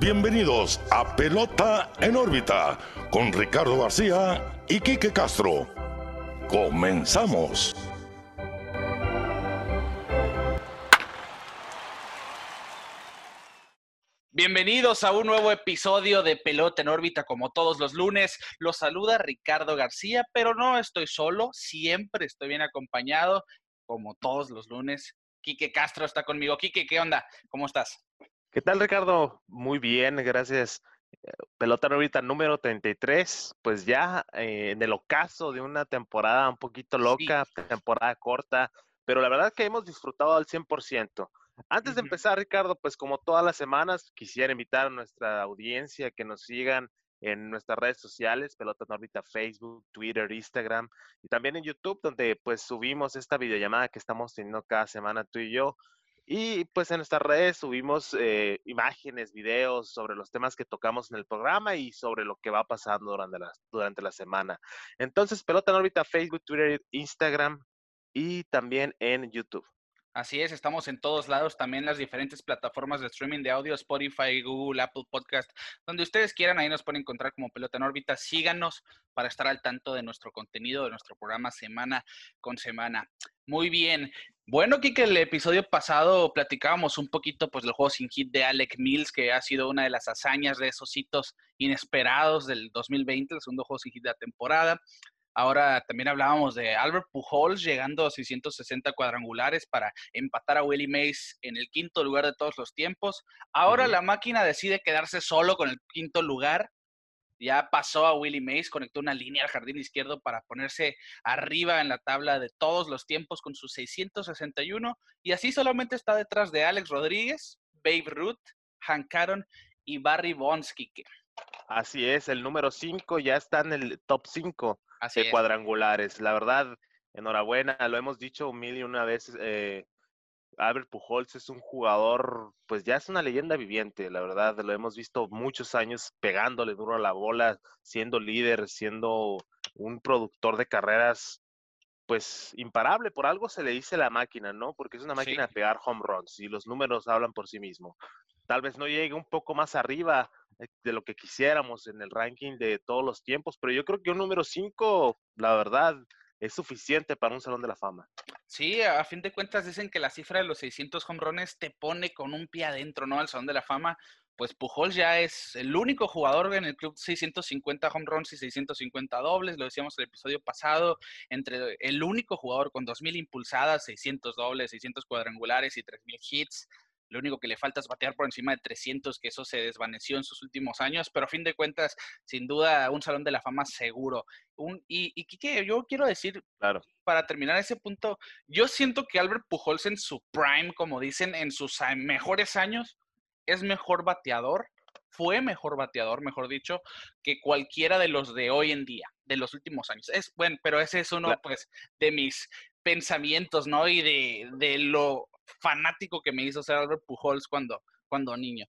bienvenidos a Pelota en órbita con Ricardo García y Quique Castro. Comenzamos. Bienvenidos a un nuevo episodio de Pelota en órbita como todos los lunes. Los saluda Ricardo García, pero no estoy solo, siempre estoy bien acompañado como todos los lunes. Quique Castro está conmigo. Quique, ¿qué onda? ¿Cómo estás? ¿Qué tal, Ricardo? Muy bien, gracias. Pelota ahorita número 33, pues ya eh, en el ocaso de una temporada un poquito loca, temporada corta, pero la verdad que hemos disfrutado al 100%. Antes de empezar, Ricardo, pues como todas las semanas, quisiera invitar a nuestra audiencia que nos sigan en nuestras redes sociales, Pelota en órbita, Facebook, Twitter, Instagram y también en YouTube, donde pues subimos esta videollamada que estamos teniendo cada semana tú y yo. Y pues en nuestras redes subimos eh, imágenes, videos sobre los temas que tocamos en el programa y sobre lo que va pasando durante la, durante la semana. Entonces, Pelota en órbita, Facebook, Twitter, Instagram y también en YouTube. Así es, estamos en todos lados, también las diferentes plataformas de streaming de audio, Spotify, Google, Apple Podcast, donde ustedes quieran, ahí nos pueden encontrar como Pelota en órbita. Síganos para estar al tanto de nuestro contenido, de nuestro programa semana con semana. Muy bien. Bueno, que el episodio pasado platicábamos un poquito pues del juego sin hit de Alec Mills, que ha sido una de las hazañas de esos hitos inesperados del 2020, el segundo juego sin hit de la temporada. Ahora también hablábamos de Albert Pujols llegando a 660 cuadrangulares para empatar a Willie Mays en el quinto lugar de todos los tiempos. Ahora la máquina decide quedarse solo con el quinto lugar. Ya pasó a Willie Mays, conectó una línea al jardín izquierdo para ponerse arriba en la tabla de todos los tiempos con sus 661 y así solamente está detrás de Alex Rodríguez, Babe Ruth, Hank Aaron y Barry Bonds, Así es, el número 5 ya está en el top 5 de cuadrangulares. La verdad, enhorabuena, lo hemos dicho mil y una vez. Eh, Albert Pujols es un jugador, pues ya es una leyenda viviente, la verdad, lo hemos visto muchos años pegándole duro a la bola, siendo líder, siendo un productor de carreras, pues imparable, por algo se le dice la máquina, ¿no? Porque es una máquina de pegar home runs y los números hablan por sí mismos. Tal vez no llegue un poco más arriba eh, de lo que quisiéramos en el ranking de todos los tiempos, pero yo creo que un número 5, la verdad, es suficiente para un Salón de la Fama. Sí, a fin de cuentas dicen que la cifra de los 600 home runs te pone con un pie adentro, ¿no? Al Salón de la Fama. Pues Pujol ya es el único jugador en el club 650 home runs y 650 dobles, lo decíamos el episodio pasado, entre el único jugador con 2.000 impulsadas, 600 dobles, 600 cuadrangulares y 3.000 hits. Lo único que le falta es batear por encima de 300, que eso se desvaneció en sus últimos años, pero a fin de cuentas, sin duda, un Salón de la Fama seguro. Un, y, y yo quiero decir, claro. para terminar ese punto, yo siento que Albert Pujols en su prime, como dicen, en sus mejores años, es mejor bateador, fue mejor bateador, mejor dicho, que cualquiera de los de hoy en día, de los últimos años. Es bueno, pero ese es uno, pues, de mis pensamientos, ¿no? Y de, de lo fanático que me hizo ser Albert Pujols cuando, cuando niño.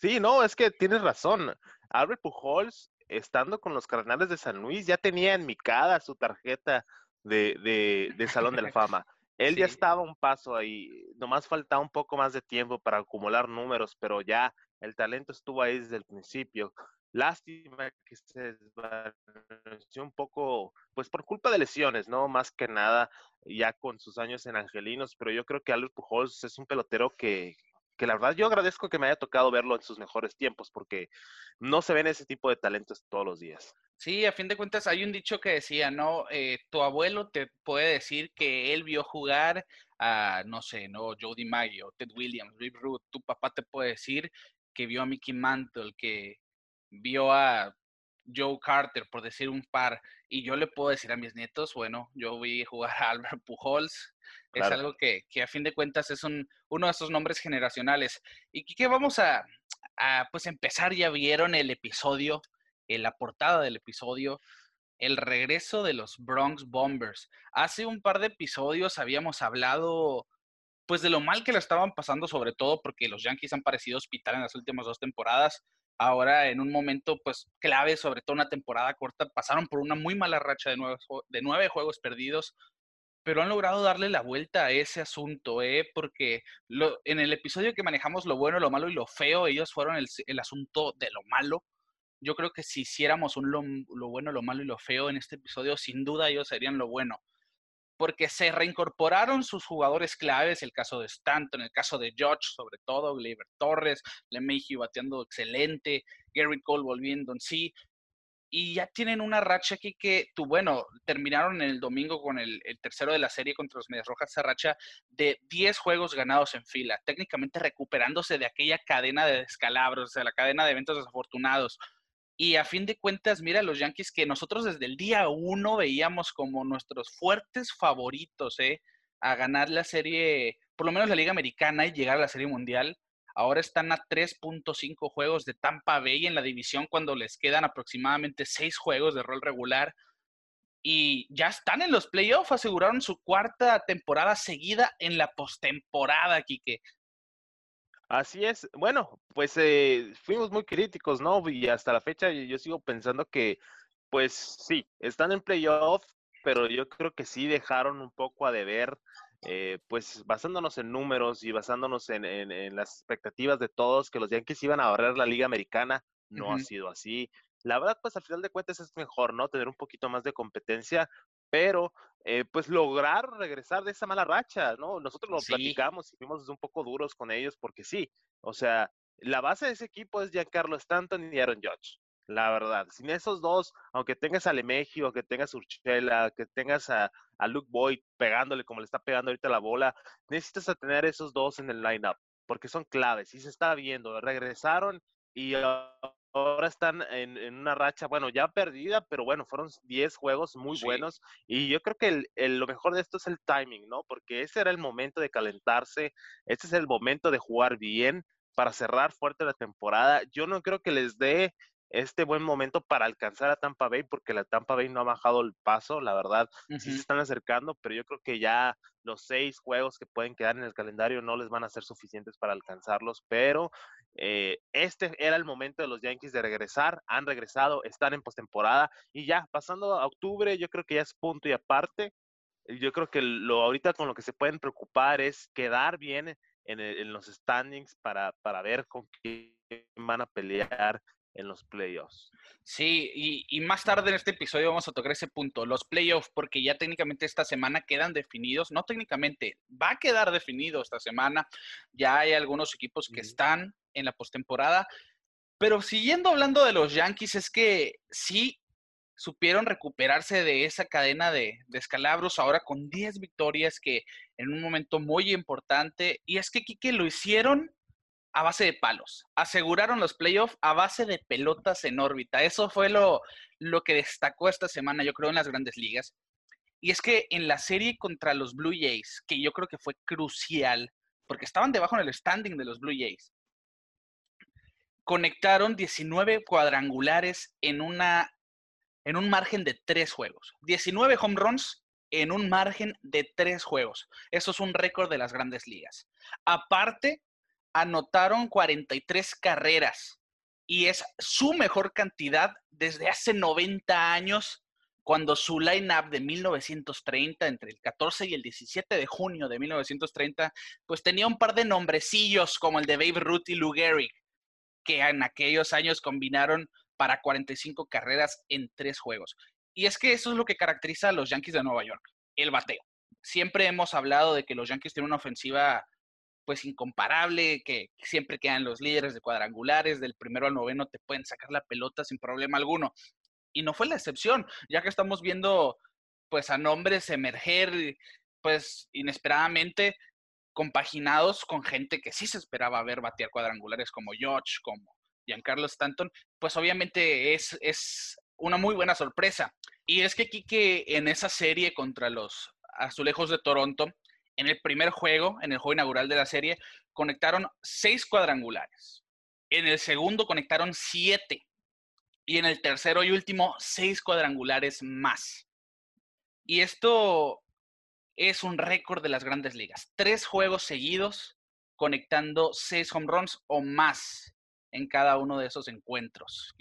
Sí, no, es que tienes razón. Albert Pujols, estando con los Cardenales de San Luis, ya tenía en mi cara su tarjeta de, de, Salón de la Fama. Él ya estaba un paso ahí, nomás faltaba un poco más de tiempo para acumular números, pero ya el talento estuvo ahí desde el principio. Lástima que se desvaneció un poco, pues por culpa de lesiones, ¿no? Más que nada, ya con sus años en Angelinos, pero yo creo que Albert Pujols es un pelotero que, que la verdad yo agradezco que me haya tocado verlo en sus mejores tiempos, porque no se ven ese tipo de talentos todos los días. Sí, a fin de cuentas hay un dicho que decía, ¿no? Eh, tu abuelo te puede decir que él vio jugar a, no sé, ¿no? Jody Maggio, Ted Williams, Rip Root. Tu papá te puede decir que vio a Mickey Mantle, que vio a Joe Carter, por decir un par, y yo le puedo decir a mis nietos, bueno, yo vi jugar a Albert Pujols, es algo que, a fin de cuentas es un, uno de esos nombres generacionales. Y que vamos a, pues empezar, ya vieron el episodio, en eh, la portada del episodio, el regreso de los Bronx Bombers. Hace un par de episodios habíamos hablado pues de lo mal que lo estaban pasando, sobre todo porque los Yankees han parecido hospital en las últimas dos temporadas ahora en un momento pues clave, sobre todo una temporada corta, pasaron por una muy mala racha de nueve, de nueve juegos perdidos. pero han logrado darle la vuelta a ese asunto, ¿eh? porque en el episodio que manejamos lo bueno, lo malo y lo feo, ellos fueron el, el asunto de lo malo. Yo creo que si hiciéramos un lo, lo, bueno, lo malo y lo feo en este episodio, sin duda ellos serían lo bueno. Porque se reincorporaron sus jugadores claves, el caso de Stanton, el caso de George, sobre todo, Gleyber Torres, LeMahieu bateando excelente, Gary Cole volviendo en sí, y ya tienen una racha aquí que, tú, bueno, terminaron el domingo con el, tercero de la serie contra los Medias Rojas, esa racha de 10 juegos ganados en fila, técnicamente recuperándose de aquella cadena de descalabros, sea, la cadena de eventos desafortunados. Y a fin de cuentas, mira, los Yankees que nosotros desde el día uno veíamos como nuestros fuertes favoritos, ¿eh? A ganar la serie, por lo menos la Liga Americana y llegar a la Serie Mundial Ahora están a 3.5 juegos de Tampa Bay en la división cuando les quedan aproximadamente 6 juegos de rol regular. Y ya están en los playoffs, aseguraron su cuarta temporada seguida en la postemporada, Quique. Así es. Bueno, pues eh, fuimos muy críticos, ¿no? Y hasta la fecha yo sigo pensando que, pues sí, están en playoff, pero yo creo que sí dejaron un poco a deber eh, pues basándonos en números y basándonos en, las expectativas de todos, que los Yankees iban a ahorrar la Liga Americana, no ha sido así. La verdad, pues al final de cuentas es mejor, ¿no? Tener un poquito más de competencia, pero eh, pues lograr regresar de esa mala racha, ¿no? Nosotros lo platicamos y fuimos un poco duros con ellos porque sí, o sea, la base de ese equipo es Giancarlo Stanton y Aaron Judge la verdad. Sin esos dos, aunque tengas a Lemegio, que tengas a Urchela, que tengas a, Luke Boyd pegándole como le está pegando ahorita la bola, necesitas tener esos dos en el lineup, porque son claves. Y se está viendo, regresaron y ahora están en, una racha, bueno, ya perdida, pero bueno, fueron 10 juegos muy buenos. Y yo creo que lo mejor de esto es el timing, ¿no? Porque ese era el momento de calentarse, este es el momento de jugar bien para cerrar fuerte la temporada. Yo no creo que les dé este buen momento para alcanzar a Tampa Bay, porque la Tampa Bay no ha bajado el paso, la verdad, sí se están acercando, pero yo creo que ya los seis juegos que pueden quedar en el calendario no les van a ser suficientes para alcanzarlos, pero eh, este era el momento de los Yankees de regresar, han regresado, están en postemporada y ya pasando a octubre, yo creo que ya es punto y aparte. Yo creo que lo ahorita con lo que se pueden preocupar es quedar bien en, en los standings para, para ver con quién van a pelear en los playoffs. Sí, y, más tarde en este episodio vamos a tocar ese punto, los playoffs, porque ya técnicamente esta semana quedan definidos, no técnicamente, va a quedar definido esta semana, ya hay algunos equipos que están en la postemporada, pero siguiendo hablando de los Yankees, es que sí supieron recuperarse de esa cadena de, de escalabros ahora con 10 victorias que en un momento muy importante, y es que Kike lo hicieron a base de palos. Aseguraron los playoffs a base de pelotas en órbita. Eso fue lo, lo que destacó esta semana, yo creo, en las grandes ligas. Y es que en la serie contra los Blue Jays, que yo creo que fue crucial, porque estaban debajo en el standing de los Blue Jays, conectaron 19 cuadrangulares en, una, en un margen de tres juegos. 19 home runs en un margen de tres juegos. Eso es un récord de las grandes ligas. Aparte anotaron 43 carreras y es su mejor cantidad desde hace 90 años, cuando su line-up de 1930, entre el 14 y el 17 de junio de 1930, pues tenía un par de nombrecillos como el de Babe Ruth y Lou Gehrig, que en aquellos años combinaron para 45 carreras en tres juegos. Y es que eso es lo que caracteriza a los Yankees de Nueva York, el bateo. Siempre hemos hablado de que los Yankees tienen una ofensiva pues incomparable, que siempre quedan los líderes de cuadrangulares, del primero al noveno te pueden sacar la pelota sin problema alguno. Y no fue la excepción, ya que estamos viendo pues a nombres emerger pues inesperadamente compaginados con gente que sí se esperaba ver batear cuadrangulares como George, como Giancarlo Stanton, pues obviamente es, es una muy buena sorpresa. Y es que Kike en esa serie contra los Azulejos de Toronto, en el primer juego, en el juego inaugural de la serie, conectaron seis cuadrangulares. En el segundo conectaron siete. Y en el tercero y último, seis cuadrangulares más. Y esto es un récord de las grandes ligas. Tres juegos seguidos conectando seis home runs o más en cada uno de esos encuentros,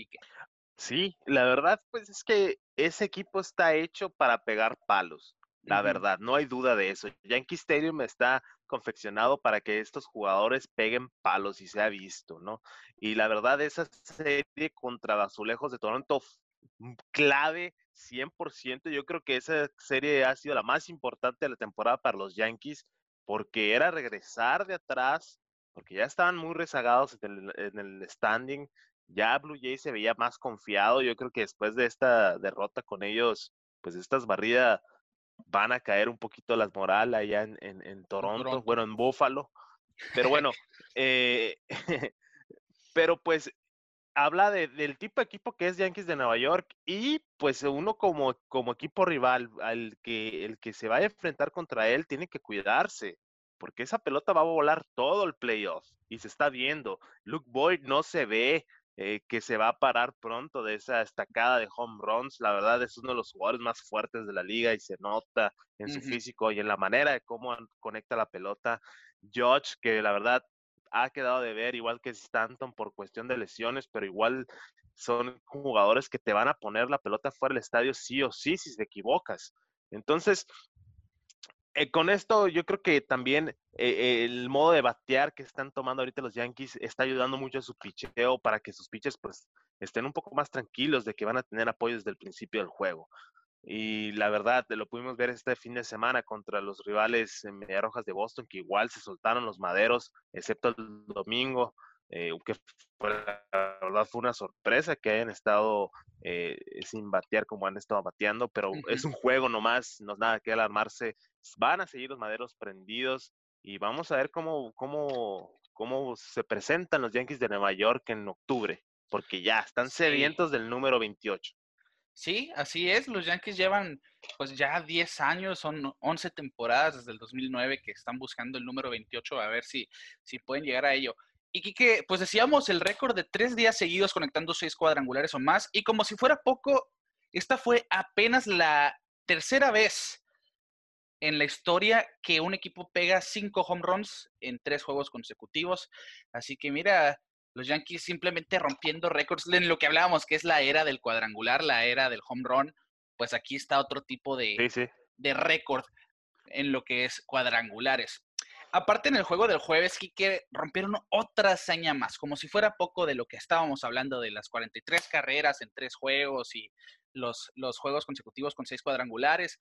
Sí, la verdad, pues es que ese equipo está hecho para pegar palos. La verdad, no hay duda de eso. Yankee Stadium está confeccionado para que estos jugadores peguen palos y se ha visto, ¿no? Y la verdad, esa serie contra Azulejos de Toronto, clave 100%, yo creo que esa serie ha sido la más importante de la temporada para los Yankees, porque era regresar de atrás, porque ya estaban muy rezagados en el, en el standing, ya Blue Jays se veía más confiado, yo creo que después de esta derrota con ellos, pues estas barridas van a caer un poquito las morales allá en, Toronto, bueno, en Buffalo. Pero bueno, eh, pero pues habla del tipo de equipo que es Yankees de Nueva York y pues uno como, como equipo rival, al que, el que se va a enfrentar contra él tiene que cuidarse, porque esa pelota va a volar todo el playoff y se está viendo. Luke Boyd no se ve, eh, que se va a parar pronto de esa estacada de home runs. La verdad es uno de los jugadores más fuertes de la liga y se nota en su físico y en la manera de cómo conecta la pelota. George, que la verdad ha quedado de ver, igual que Stanton por cuestión de lesiones, pero igual son jugadores que te van a poner la pelota fuera del estadio sí o sí si te equivocas. Entonces, eh, con esto yo creo que también eh, el modo de batear que están tomando ahorita los Yankees está ayudando mucho a su picheo para que sus pitches pues estén un poco más tranquilos de que van a tener apoyo desde el principio del juego. Y la verdad, lo pudimos ver este fin de semana contra los rivales en Rojas de Boston, que igual se soltaron los maderos, excepto el domingo, eh, que fue, la verdad fue una sorpresa que hayan estado sin batear como han estado bateando, pero es un juego nomás, no es nada que alarmarse van a seguir los maderos prendidos y vamos a ver cómo, cómo, cómo se presentan los Yankees de Nueva York en octubre, porque ya están sedientos del número 28. Sí, así es. Los Yankees llevan pues ya 10 años, son 11 temporadas desde el 2009 que están buscando el número 28 a ver si, si pueden llegar a ello. Y que, pues decíamos, el récord de tres días seguidos conectando seis cuadrangulares o más. Y como si fuera poco, esta fue apenas la tercera vez en la historia que un equipo pega cinco home runs en tres juegos consecutivos. Así que mira, los Yankees simplemente rompiendo récords en lo que hablábamos, que es la era del cuadrangular, la era del home run. Pues aquí está otro tipo de, de récord en lo que es cuadrangulares. Aparte en el juego del jueves, que rompieron otra hazaña más, como si fuera poco de lo que estábamos hablando de las 43 carreras en tres juegos y los, juegos consecutivos con seis cuadrangulares.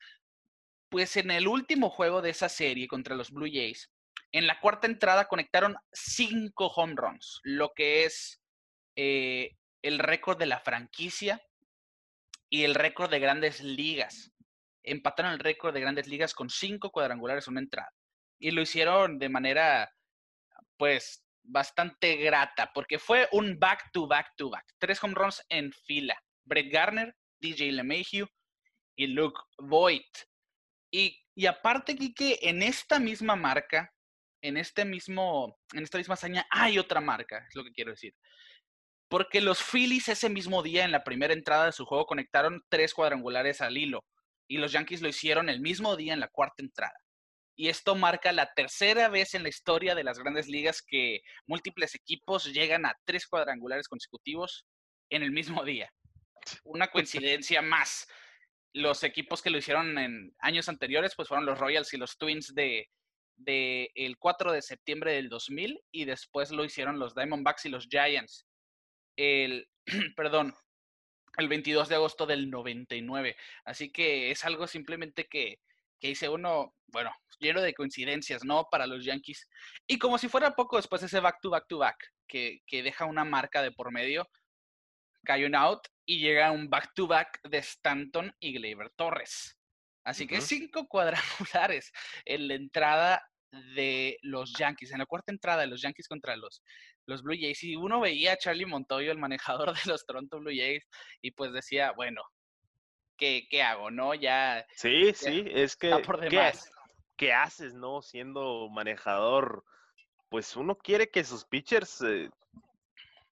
Pues en el último juego de esa serie contra los Blue Jays, en la cuarta entrada conectaron cinco home runs, lo que es eh, el récord de la franquicia y el récord de grandes ligas. Empataron el récord de grandes ligas con cinco cuadrangulares en una entrada. Y lo hicieron de manera, pues, bastante grata, porque fue un back to back to back. Tres home runs en fila. Brett Garner, DJ LeMahieu y Luke Voigt. Y, aparte, que en esta misma marca, en este mismo, en esta misma hazaña, hay otra marca, es lo que quiero decir. Porque los Phillies ese mismo día, en la primera entrada de su juego, conectaron tres cuadrangulares al hilo. Y los Yankees lo hicieron el mismo día en la cuarta entrada. Y esto marca la tercera vez en la historia de las grandes ligas que múltiples equipos llegan a tres cuadrangulares consecutivos en el mismo día. Una coincidencia más los equipos que lo hicieron en años anteriores, pues fueron los Royals y los Twins de, el 4 de septiembre del 2000 y después lo hicieron los Diamondbacks y los Giants. El, perdón, el 22 de agosto del 99. Así que es algo simplemente que, que dice uno, bueno, lleno de coincidencias, ¿no? Para los Yankees. Y como si fuera poco después ese back to back to back, que, que deja una marca de por medio, cae un out y llega un back-to-back de Stanton y Gleyber Torres. Así que cinco cuadrangulares en la entrada de los Yankees, en la cuarta entrada de los Yankees contra los, los Blue Jays. Y uno veía a Charlie Montoyo, el manejador de los Toronto Blue Jays, y pues decía, bueno, ¿qué, qué hago? ¿No? Ya. Sí, sí, es que. ¿qué, ¿qué, haces, no? Siendo manejador, pues uno quiere que sus pitchers eh,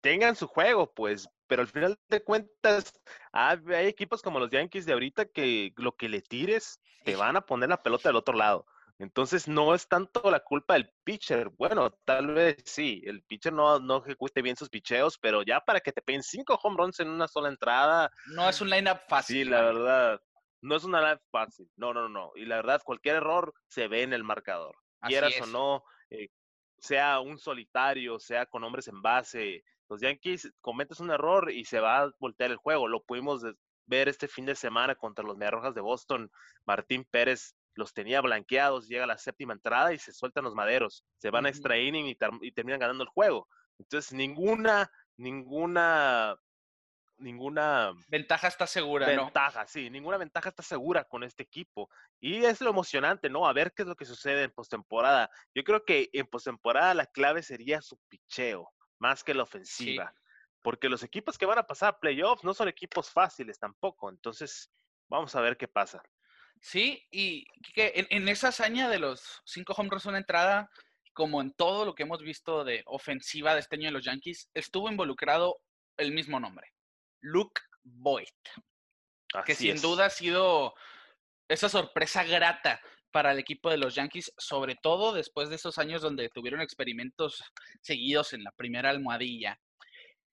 tengan su juego, pues, pero al final de cuentas hay, equipos como los Yankees de ahorita que lo que le tires te van a poner la pelota del otro lado. Entonces no es tanto la culpa del pitcher. Bueno, tal vez sí, el pitcher no, no ejecute bien sus picheos, pero ya para que te peguen cinco home runs en una sola entrada. No es un lineup fácil. Sí, la verdad. No es una live fácil, no, no, no. Y la verdad, cualquier error se ve en el marcador. Quieras o no, eh, sea un solitario, sea con hombres en base, los Yankees cometes un error y se va a voltear el juego. Lo pudimos ver este fin de semana contra los Mediarrojas de Boston. Martín Pérez los tenía blanqueados, llega la séptima entrada y se sueltan los maderos. Se van a extra inning y, y terminan ganando el juego. Entonces, ninguna, ninguna ninguna ventaja está segura, ventaja, sí, ninguna ventaja está segura con este equipo. Y es lo emocionante, ¿no? A ver qué es lo que sucede en postemporada. Yo creo que en postemporada la clave sería su picheo, más que la ofensiva. Porque los equipos que van a pasar a playoffs no son equipos fáciles tampoco. Entonces, vamos a ver qué pasa. Sí, y que en, esa hazaña de los cinco home runs una entrada, como en todo lo que hemos visto de ofensiva de este año de los Yankees, estuvo involucrado el mismo nombre, Luke Boyd, que sin duda ha sido esa sorpresa grata para el equipo de los Yankees, sobre todo después de esos años donde tuvieron experimentos seguidos en la primera almohadilla.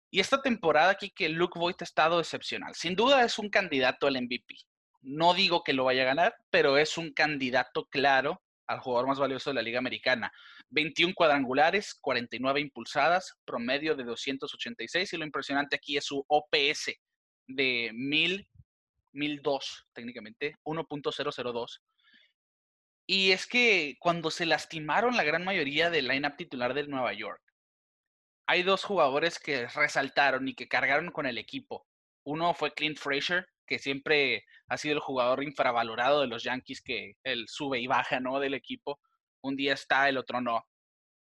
Y esta temporada aquí que Luke Boyd ha estado excepcional. Sin duda es un candidato al MVP. No digo que lo vaya a ganar, pero es un candidato claro al jugador más valioso de la Liga Americana. 21 cuadrangulares, 49 impulsadas, promedio de 286 y lo impresionante aquí es su OPS de 1000, 1002 técnicamente, 1.002. Y es que cuando se lastimaron la gran mayoría del lineup titular del Nueva York, hay dos jugadores que resaltaron y que cargaron con el equipo. Uno fue Clint Frazier, que siempre ha sido el jugador infravalorado de los Yankees, que él sube y baja, ¿no? Del equipo. Un día está, el otro no.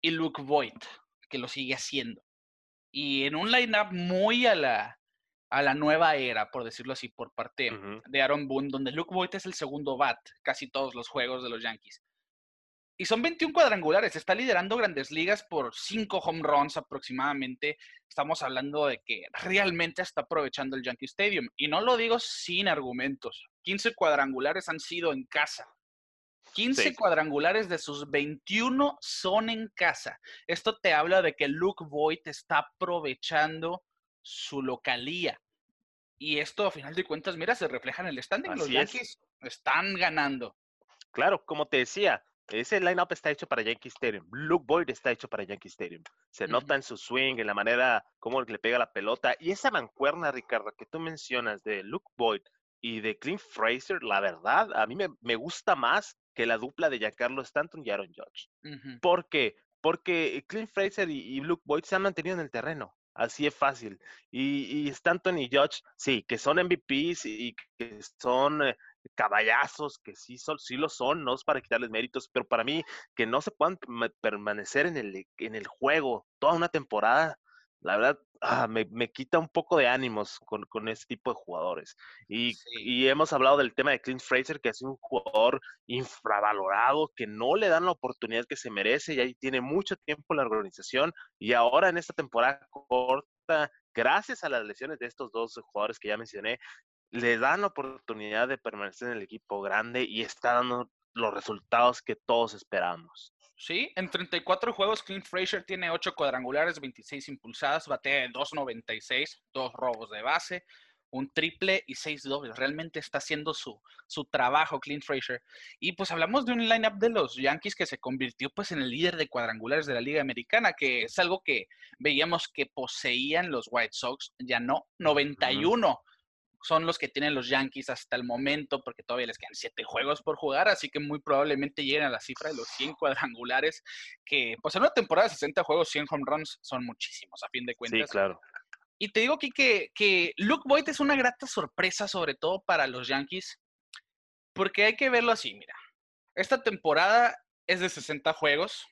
Y Luke Voigt, que lo sigue haciendo. Y en un lineup muy a la, a la nueva era, por decirlo así, por parte de Aaron Boone, donde Luke Voigt es el segundo bat casi todos los juegos de los Yankees. Y son 21 cuadrangulares, está liderando grandes ligas por 5 home runs aproximadamente. Estamos hablando de que realmente está aprovechando el Yankee Stadium. Y no lo digo sin argumentos. 15 cuadrangulares han sido en casa. 15 cuadrangulares de sus 21 son en casa. Esto te habla de que Luke Voigt está aprovechando su localía. Y esto, a final de cuentas, mira, se refleja en el standing. Los Yankees están ganando. Claro, como te decía, ese lineup está hecho para Yankee Stadium. Luke Boyd está hecho para Yankee Stadium. Se nota en su swing, en la manera como le pega la pelota. Y esa mancuerna, Ricardo, que tú mencionas de Luke Boyd y de Clint Fraser, la verdad, a mí me, gusta más que la dupla de Giancarlo Stanton y Aaron Judge. ¿Por qué? Porque Clint Fraser y, y Luke Boyd se han mantenido en el terreno. Así es fácil. Y, y Stanton y Judge, sí, que son MVPs y que son eh, caballazos, que sí, son, sí lo son, no es para quitarles méritos, pero para mí que no se puedan permanecer en el, en el juego toda una temporada, la verdad, ah, me, quita un poco de ánimos con, con este tipo de jugadores. Y, y, hemos hablado del tema de Clint Fraser, que es un jugador infravalorado, que no le dan la oportunidad que se merece, y ahí tiene mucho tiempo en la organización, y ahora en esta temporada corta, gracias a las lesiones de estos dos jugadores que ya mencioné, le dan la oportunidad de permanecer en el equipo grande y está dando los resultados que todos esperamos. Sí, en 34 juegos, Clint Frazier tiene 8 cuadrangulares, 26 impulsadas, batea de 2.96, dos robos de base, un triple y 6 dobles. Realmente está haciendo su, su trabajo Clint Frazier. Y pues hablamos de un lineup de los Yankees que se convirtió pues en el líder de cuadrangulares de la Liga Americana, que es algo que veíamos que poseían los White Sox, ya no, 91 son los que tienen los Yankees hasta el momento, porque todavía les quedan siete juegos por jugar, así que muy probablemente lleguen a la cifra de los 100 cuadrangulares, que pues en una temporada de 60 juegos, 100 home runs son muchísimos, a fin de cuentas. Sí, claro. Y te digo aquí que, que Luke Boyd es una grata sorpresa, sobre todo para los Yankees, porque hay que verlo así, mira. Esta temporada es de 60 juegos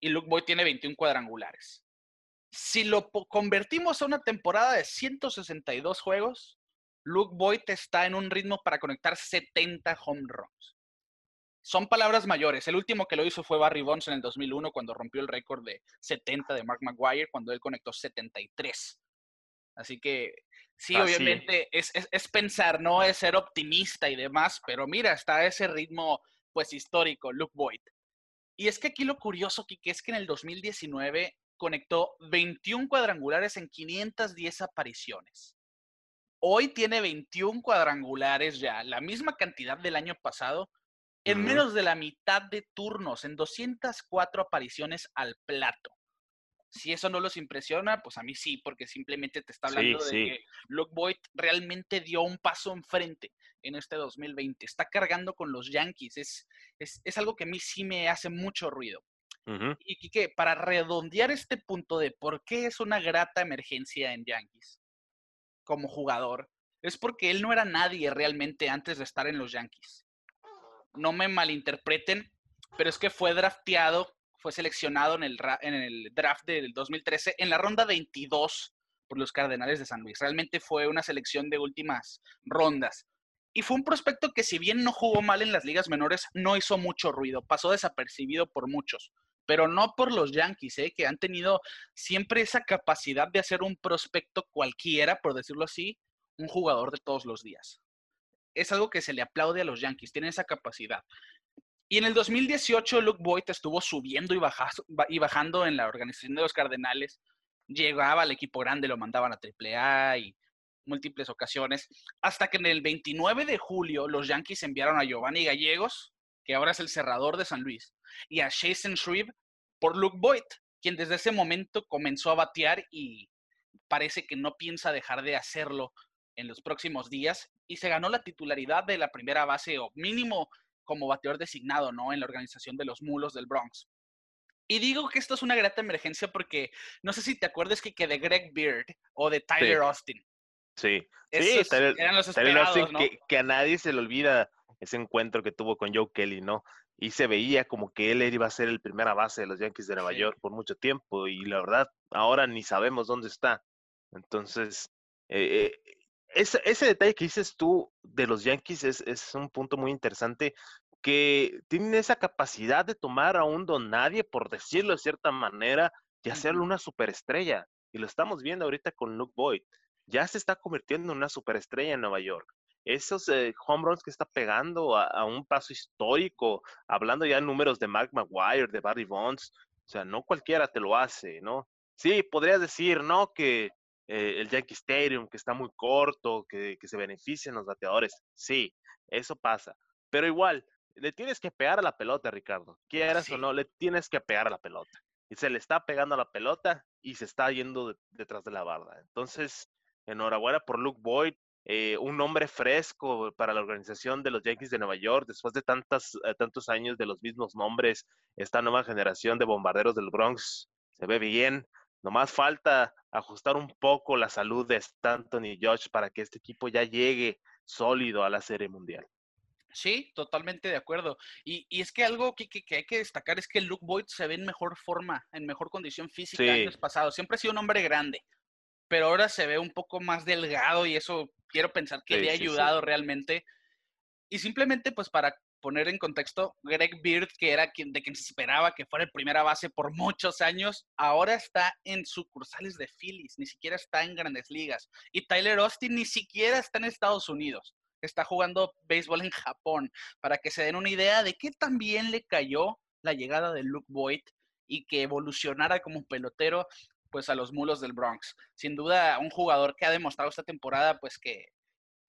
y Luke Boyd tiene 21 cuadrangulares. Si lo convertimos a una temporada de 162 juegos, Luke Boyd está en un ritmo para conectar 70 home runs. Son palabras mayores. El último que lo hizo fue Barry Bonds en el 2001 cuando rompió el récord de 70 de Mark McGuire cuando él conectó 73. Así que sí, obviamente es, es, pensar, no es ser optimista y demás, pero mira, está a ese ritmo pues histórico, Luke Boyd. Y es que aquí lo curioso, que es que en el 2019 conectó 21 cuadrangulares en 510 apariciones. Hoy tiene 21 cuadrangulares ya, la misma cantidad del año pasado, en menos de la mitad de turnos, en 204 apariciones al plato. Si eso no los impresiona, pues a mí sí, porque simplemente te está hablando de que Luke Boyd realmente dio un paso enfrente en este 2020. Está cargando con los Yankees. Es, es, algo que a mí sí me hace mucho ruido. Y que para redondear este punto de por qué es una grata emergencia en Yankees como jugador, es porque él no era nadie realmente antes de estar en los Yankees. No me malinterpreten, pero es que fue drafteado fue seleccionado en el, en el draft del 2013 en la ronda 22 por los Cardenales de San Luis. Realmente fue una selección de últimas rondas. Y fue un prospecto que si bien no jugó mal en las ligas menores, no hizo mucho ruido, pasó desapercibido por muchos, pero no por los Yankees, ¿eh? que han tenido siempre esa capacidad de hacer un prospecto cualquiera, por decirlo así, un jugador de todos los días. Es algo que se le aplaude a los Yankees, tienen esa capacidad. Y en el 2018 Luke Boyd estuvo subiendo y, bajando en la organización de los Cardenales. Llegaba al equipo grande, lo mandaban a AAA y múltiples ocasiones, hasta que en el 29 de julio los Yankees enviaron a Giovanni Gallegos, que ahora es el cerrador de San Luis, y a Jason Shreve por Luke Boyd, quien desde ese momento comenzó a batear y parece que no piensa dejar de hacerlo en los próximos días y se ganó la titularidad de la primera base o mínimo como bateador designado, ¿no? En la organización de los mulos del Bronx. Y digo que esto es una grata emergencia porque no sé si te acuerdas que, que de Greg Beard o de Tyler Austin. Sí, sí, eran los esperados, ¿no? que, a nadie se le olvida ese encuentro que tuvo con Joe Kelly, ¿no? Y se veía como que él iba a ser el primera base de los Yankees de Nueva York por mucho tiempo y la verdad, ahora ni sabemos dónde está. Entonces, eh, eh, ese, ese, detalle que dices tú de los Yankees es, es, un punto muy interesante, que tienen esa capacidad de tomar a un don nadie, por decirlo de cierta manera, y hacerlo una superestrella. Y lo estamos viendo ahorita con Luke Boyd. Ya se está convirtiendo en una superestrella en Nueva York. Esos eh, home runs que está pegando a, a, un paso histórico, hablando ya en números de Mark Maguire, de Barry Bonds, o sea, no cualquiera te lo hace, ¿no? Sí, podrías decir, ¿no? Que eh, el Yankee Stadium, que está muy corto, que, que se benefician los bateadores. Sí, eso pasa. Pero igual, le tienes que pegar a la pelota, Ricardo. Quieras o no, le tienes que pegar a la pelota. Y se le está pegando a la pelota y se está yendo detrás de la barda. Entonces, enhorabuena por Luke Boyd, eh, un hombre fresco para la organización de los Yankees de Nueva York, después de tantas, eh, tantos años de los mismos nombres, esta nueva generación de bombarderos del Bronx se ve bien. Nomás falta ajustar un poco la salud de Stanton y Josh para que este equipo ya llegue sólido a la Serie Mundial. Sí, totalmente de acuerdo. Y, y es que algo que, que, hay que destacar es que Luke Boyd se ve en mejor forma, en mejor condición física sí. años pasados. Siempre ha sido un hombre grande, pero ahora se ve un poco más delgado y eso quiero pensar que sí, le ha ayudado sí, realmente. Y simplemente, pues para poner en contexto, Greg Beard, que era quien, de quien se esperaba que fuera el primera base por muchos años, ahora está en sucursales de Phillies, ni siquiera está en grandes ligas. Y Tyler Austin ni siquiera está en Estados Unidos, está jugando béisbol en Japón, para que se den una idea de qué también le cayó la llegada de Luke Boyd y que evolucionara como pelotero pues a los mulos del Bronx. Sin duda, un jugador que ha demostrado esta temporada pues que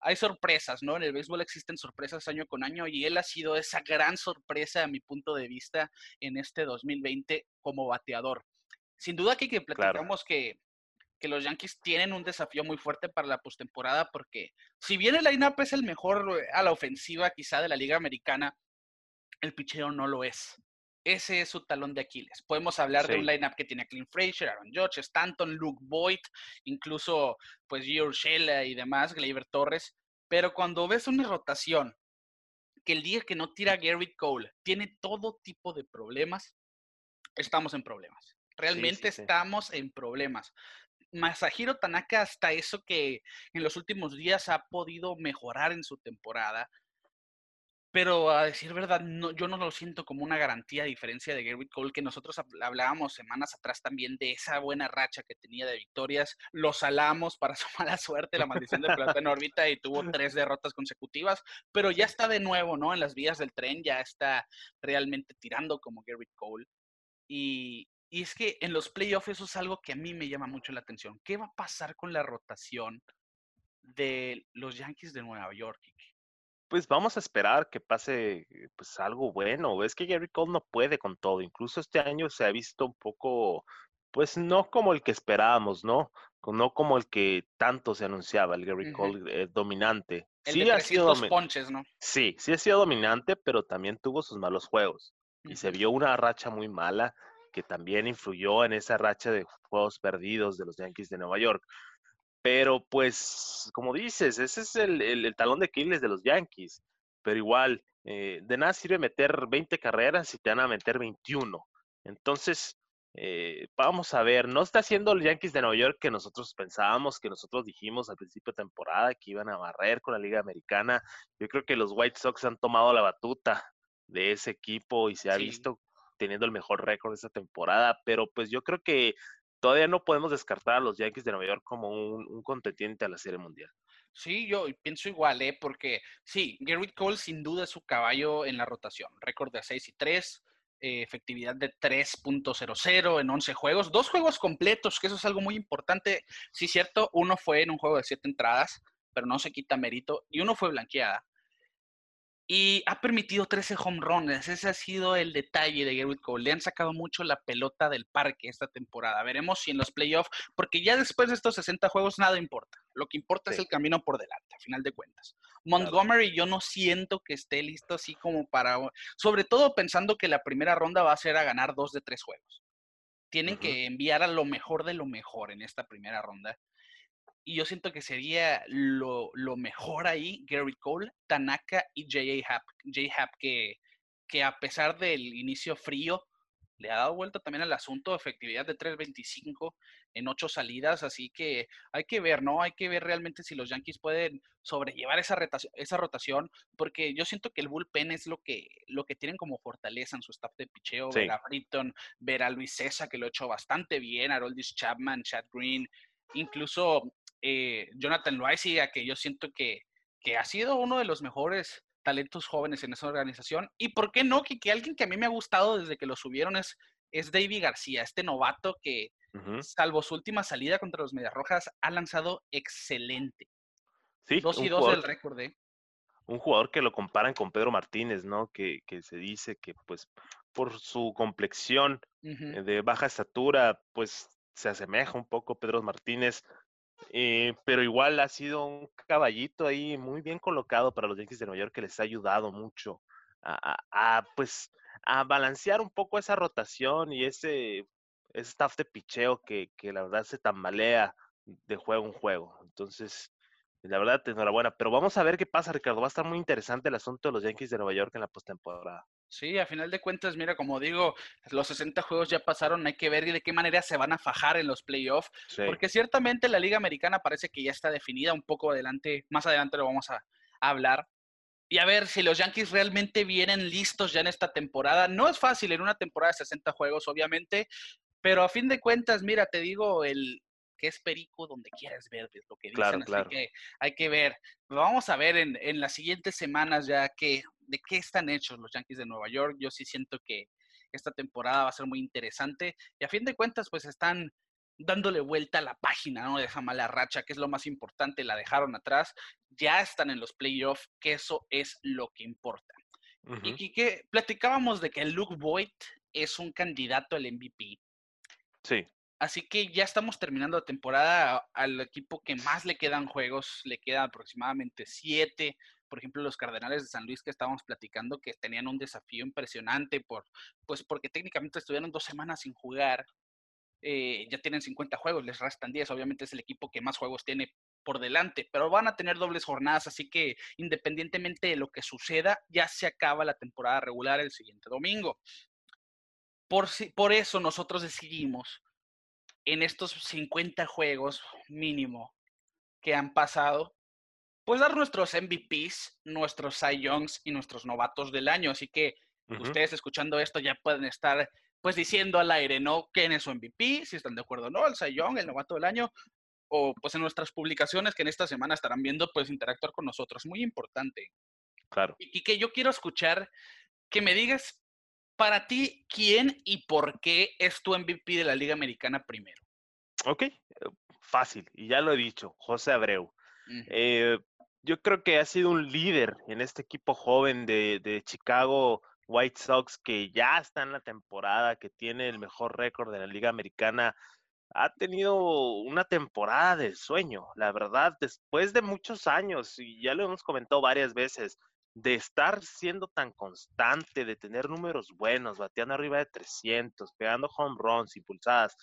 hay sorpresas, ¿no? En el béisbol existen sorpresas año con año y él ha sido esa gran sorpresa a mi punto de vista en este 2020 como bateador. Sin duda que, que platicamos claro. que, que los Yankees tienen un desafío muy fuerte para la postemporada porque si bien el line-up es el mejor a la ofensiva quizá de la liga americana, el picheo no lo es. Ese es su talón de Aquiles. Podemos hablar sí. de un lineup que tiene a Clint Frazier, Aaron Judge, Stanton, Luke Boyd, incluso pues Urshela y demás, Gleyber Torres. Pero cuando ves una rotación que el día que no tira Garrett Cole tiene todo tipo de problemas, estamos en problemas. Realmente sí, sí, estamos en problemas. Masahiro Tanaka hasta eso que en los últimos días ha podido mejorar en su temporada, pero a decir verdad, no, yo no lo siento como una garantía a diferencia de Garrett Cole, que nosotros hablábamos semanas atrás también de esa buena racha que tenía de victorias. Lo salamos para su mala suerte, la maldición de pelota en órbita, y tuvo tres derrotas consecutivas, pero ya está de nuevo, ¿no? En las vías del tren, ya está realmente tirando como Garrett Cole. Y, y es que en los playoffs eso es algo que a mí me llama mucho la atención. ¿Qué va a pasar con la rotación de los Yankees de Nueva York? Pues vamos a esperar que pase pues algo bueno. Es que Gary Cole no puede con todo. Incluso este año se ha visto un poco, pues no como el que esperábamos, ¿no? No como el que tanto se anunciaba, el Gary Cole eh, dominante. El sí ha sido ponches, ¿no? Sí, sí ha sido dominante, pero también tuvo sus malos juegos. Y se vio una racha muy mala que también influyó en esa racha de juegos perdidos de los Yankees de Nueva York. Pero pues, como dices, ese es el, talón de Aquiles de los Yankees. Pero igual, eh, de nada sirve meter 20 carreras si te van a meter 21. Entonces, eh, vamos a ver, no está haciendo el Yankees de Nueva York que nosotros pensábamos, que nosotros dijimos al principio de temporada que iban a barrer con la Liga Americana. Yo creo que los White Sox han tomado la batuta de ese equipo y se ha visto teniendo el mejor récord de esta temporada, pero pues yo creo que todavía no podemos descartar a los Yankees de Nueva York como un, un contendiente a la Serie Mundial. Sí, yo pienso igual, ¿eh? porque sí, Garrett Cole sin duda es su caballo en la rotación. Récord de 6 y 3, eh, efectividad de 3.00 en 11 juegos, dos juegos completos, que eso es algo muy importante. Sí, cierto, uno fue en un juego de 7 entradas, pero no se quita mérito, y uno fue blanqueada y ha permitido 13 home runs. Ese ha sido el detalle de Garrett Cole. Le han sacado mucho la pelota del parque esta temporada. Veremos si en los playoffs, porque ya después de estos 60 juegos nada importa. Lo que importa es el camino por delante, a final de cuentas. Montgomery yo no siento que esté listo así como para, sobre todo pensando que la primera ronda va a ser a ganar dos de tres juegos. Tienen que enviar a lo mejor de lo mejor en esta primera ronda. Y yo siento que sería lo, mejor ahí, Gary Cole, Tanaka y J.A. Happ. J.A. Happ que, que a pesar del inicio frío, le ha dado vuelta también al asunto, efectividad de 3.25 en ocho salidas, así que hay que ver, ¿no? Hay que ver realmente si los Yankees pueden sobrellevar esa, rotación, esa rotación, porque yo siento que el bullpen es lo que, lo que tienen como fortaleza en su staff de picheo, ver a Britton, ver a Luis César, que lo ha hecho bastante bien, a Chapman, Chad Green, incluso eh, Jonathan Loaiziga, que yo siento que, que ha sido uno de los mejores talentos jóvenes en esa organización. Y por qué no, que, que alguien que a mí me ha gustado desde que lo subieron es, es David García, este novato que, salvo su última salida contra los Medias Rojas, ha lanzado excelente. Sí, dos y dos del récord, ¿eh? Un jugador que lo comparan con Pedro Martínez, ¿no? Que, que se dice que, pues, por su complexión eh, de baja estatura, pues se asemeja un poco Pedro Martínez. Eh, pero igual ha sido un caballito ahí muy bien colocado para los Yankees de Nueva York que les ha ayudado mucho a, pues a balancear un poco esa rotación y ese, staff de picheo que, que, la verdad se tambalea de juego en juego. Entonces, la verdad, enhorabuena. Pero vamos a ver qué pasa, Ricardo. Va a estar muy interesante el asunto de los Yankees de Nueva York en la postemporada. Sí, a final de cuentas, mira, como digo, los 60 juegos ya pasaron, hay que ver de qué manera se van a fajar en los playoffs, porque ciertamente la Liga Americana parece que ya está definida un poco adelante, más adelante lo vamos a, hablar. Y a ver si los Yankees realmente vienen listos ya en esta temporada. No es fácil en una temporada de 60 juegos, obviamente, pero a fin de cuentas, mira, te digo, el, que es perico donde quieras ver, es lo que dicen. Así que hay que ver. Vamos a ver en, en las siguientes semanas ya que, de qué están hechos los Yankees de Nueva York. Yo sí siento que esta temporada va a ser muy interesante. Y a fin de cuentas, pues están dándole vuelta a la página, ¿no? De esa mala racha, que es lo más importante, la dejaron atrás. Ya están en los playoffs, que eso es lo que importa. Y que platicábamos de que Luke Boyd es un candidato al MVP. Sí. Así que ya estamos terminando la temporada al equipo que más le quedan juegos, le quedan aproximadamente siete. Por ejemplo, los Cardenales de San Luis que estábamos platicando que tenían un desafío impresionante por, pues porque técnicamente estuvieron dos semanas sin jugar. Eh, ya tienen 50 juegos, les restan 10. Obviamente es el equipo que más juegos tiene por delante, pero van a tener dobles jornadas, así que independientemente de lo que suceda, ya se acaba la temporada regular el siguiente domingo. Por, por eso nosotros decidimos en estos 50 juegos mínimo que han pasado, pues dar nuestros MVPs, nuestros Cy Youngs y nuestros novatos del año. Así que ustedes escuchando esto ya pueden estar pues diciendo al aire, ¿no? ¿Quién es su MVP? Si están de acuerdo, ¿no? El Cy Young, el novato del año. O pues en nuestras publicaciones que en esta semana estarán viendo, pues interactuar con nosotros. Muy importante. Claro. Y que yo quiero escuchar que me digas para ti, ¿quién y por qué es tu MVP de la Liga Americana primero? Ok, eh, fácil, y ya lo he dicho, José Abreu. Eh, yo creo que ha sido un líder en este equipo joven de, de Chicago White Sox que ya está en la temporada, que tiene el mejor récord de la Liga Americana ha tenido una temporada de sueño, la verdad, después de muchos años, y ya lo hemos comentado varias veces, de estar siendo tan constante, de tener números buenos, bateando arriba de 300, pegando home runs, impulsadas,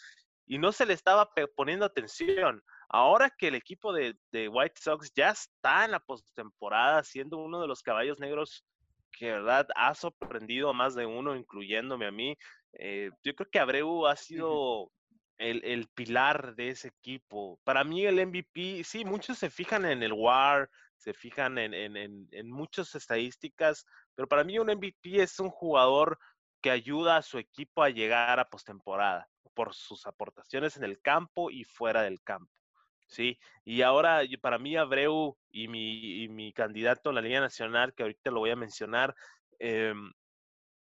y no se le estaba poniendo atención. Ahora que el equipo de, White Sox ya está en la postemporada, siendo uno de los caballos negros que, verdad, ha sorprendido a más de uno, incluyéndome a mí, eh, yo creo que Abreu ha sido el, pilar de ese equipo. Para mí el MVP, sí, muchos se fijan en el WAR, se fijan en, en, muchas estadísticas, pero para mí un MVP es un jugador que ayuda a su equipo a llegar a postemporada por sus aportaciones en el campo y fuera del campo. Sí, y ahora para mí Abreu y mi, y mi candidato a la Liga Nacional, que ahorita lo voy a mencionar, eh,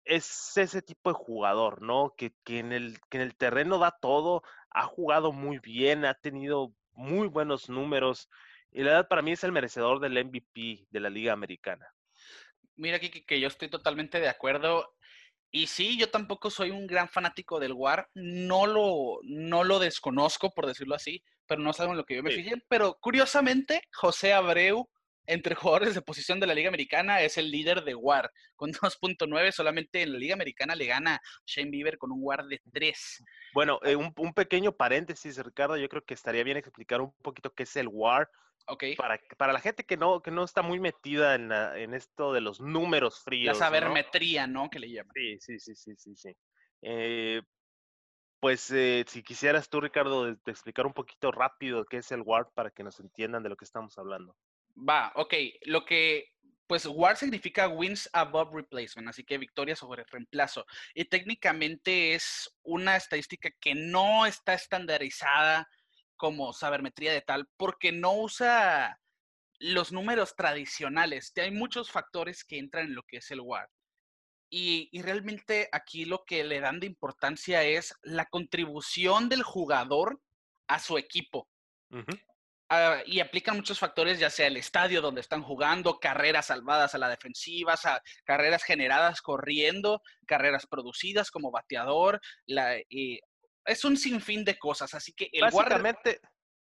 es ese tipo de jugador, ¿no? Que, en el, que en el terreno da todo, ha jugado muy bien, ha tenido muy buenos números y la verdad para mí es el merecedor del MVP de la Liga Americana. Mira, aquí que yo estoy totalmente de acuerdo. Y sí, yo tampoco soy un gran fanático del WAR, no lo, no lo desconozco, por decirlo así, pero no es algo en lo que yo me fijé. Pero curiosamente, José Abreu entre jugadores de posición de la Liga Americana es el líder de WAR con 2.9. Solamente en la Liga Americana le gana Shane Bieber con un WAR de 3. Bueno, eh, un, pequeño paréntesis, Ricardo. Yo creo que estaría bien explicar un poquito qué es el WAR. Okay. Para, para la gente que no, que no está muy metida en, en esto de los números fríos. La sabermetría, ¿no? Que le llaman. Sí, sí, sí, sí, sí. sí. Eh, pues eh, si quisieras tú, Ricardo, explicar un poquito rápido qué es el WAR para que nos entiendan de lo que estamos hablando. Va, ok. Lo que, pues WAR significa wins above replacement, así que victoria sobre reemplazo. Y técnicamente es una estadística que no está estandarizada como sabermetría de tal, porque no usa los números tradicionales. Hay muchos factores que entran en lo que es el WAR. Y, realmente aquí lo que le dan de importancia es la contribución del jugador a su equipo. Ah, y aplican muchos factores, ya sea el estadio donde están jugando, carreras salvadas a la defensiva, carreras generadas corriendo, carreras producidas como bateador. La, es un sinfín de cosas, así que el básicamente,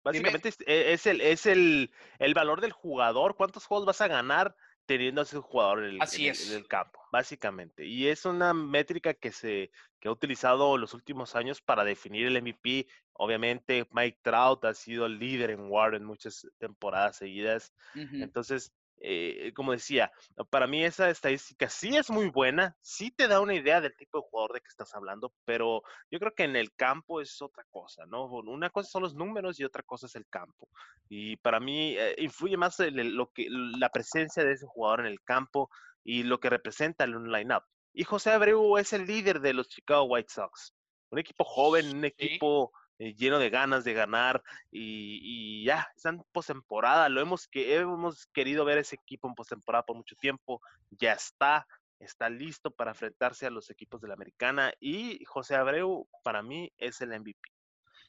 básicamente es, el, es el, el valor del jugador, cuántos juegos vas a ganar teniendo a ese jugador en el, campo, básicamente. Y es una métrica que se que ha utilizado los últimos años para definir el MVP. Obviamente, Mike Trout ha sido el líder en WAR en muchas temporadas seguidas. Entonces, eh, como decía, para mí esa estadística sí es muy buena, sí te da una idea del tipo de jugador de que estás hablando, pero yo creo que en el campo es otra cosa, ¿no? Una cosa son los números y otra cosa es el campo. Y para mí eh, influye más lo que, la presencia de ese jugador en el campo y lo que representa en un lineup. Y José Abreu es el líder de los Chicago White Sox. Un equipo joven, un equipo eh, lleno de ganas de ganar y, ya, están postemporada, lo hemos que hemos querido ver ese equipo en postemporada por mucho tiempo, ya está, está listo para enfrentarse a los equipos de la Americana y José Abreu para mí es el MVP.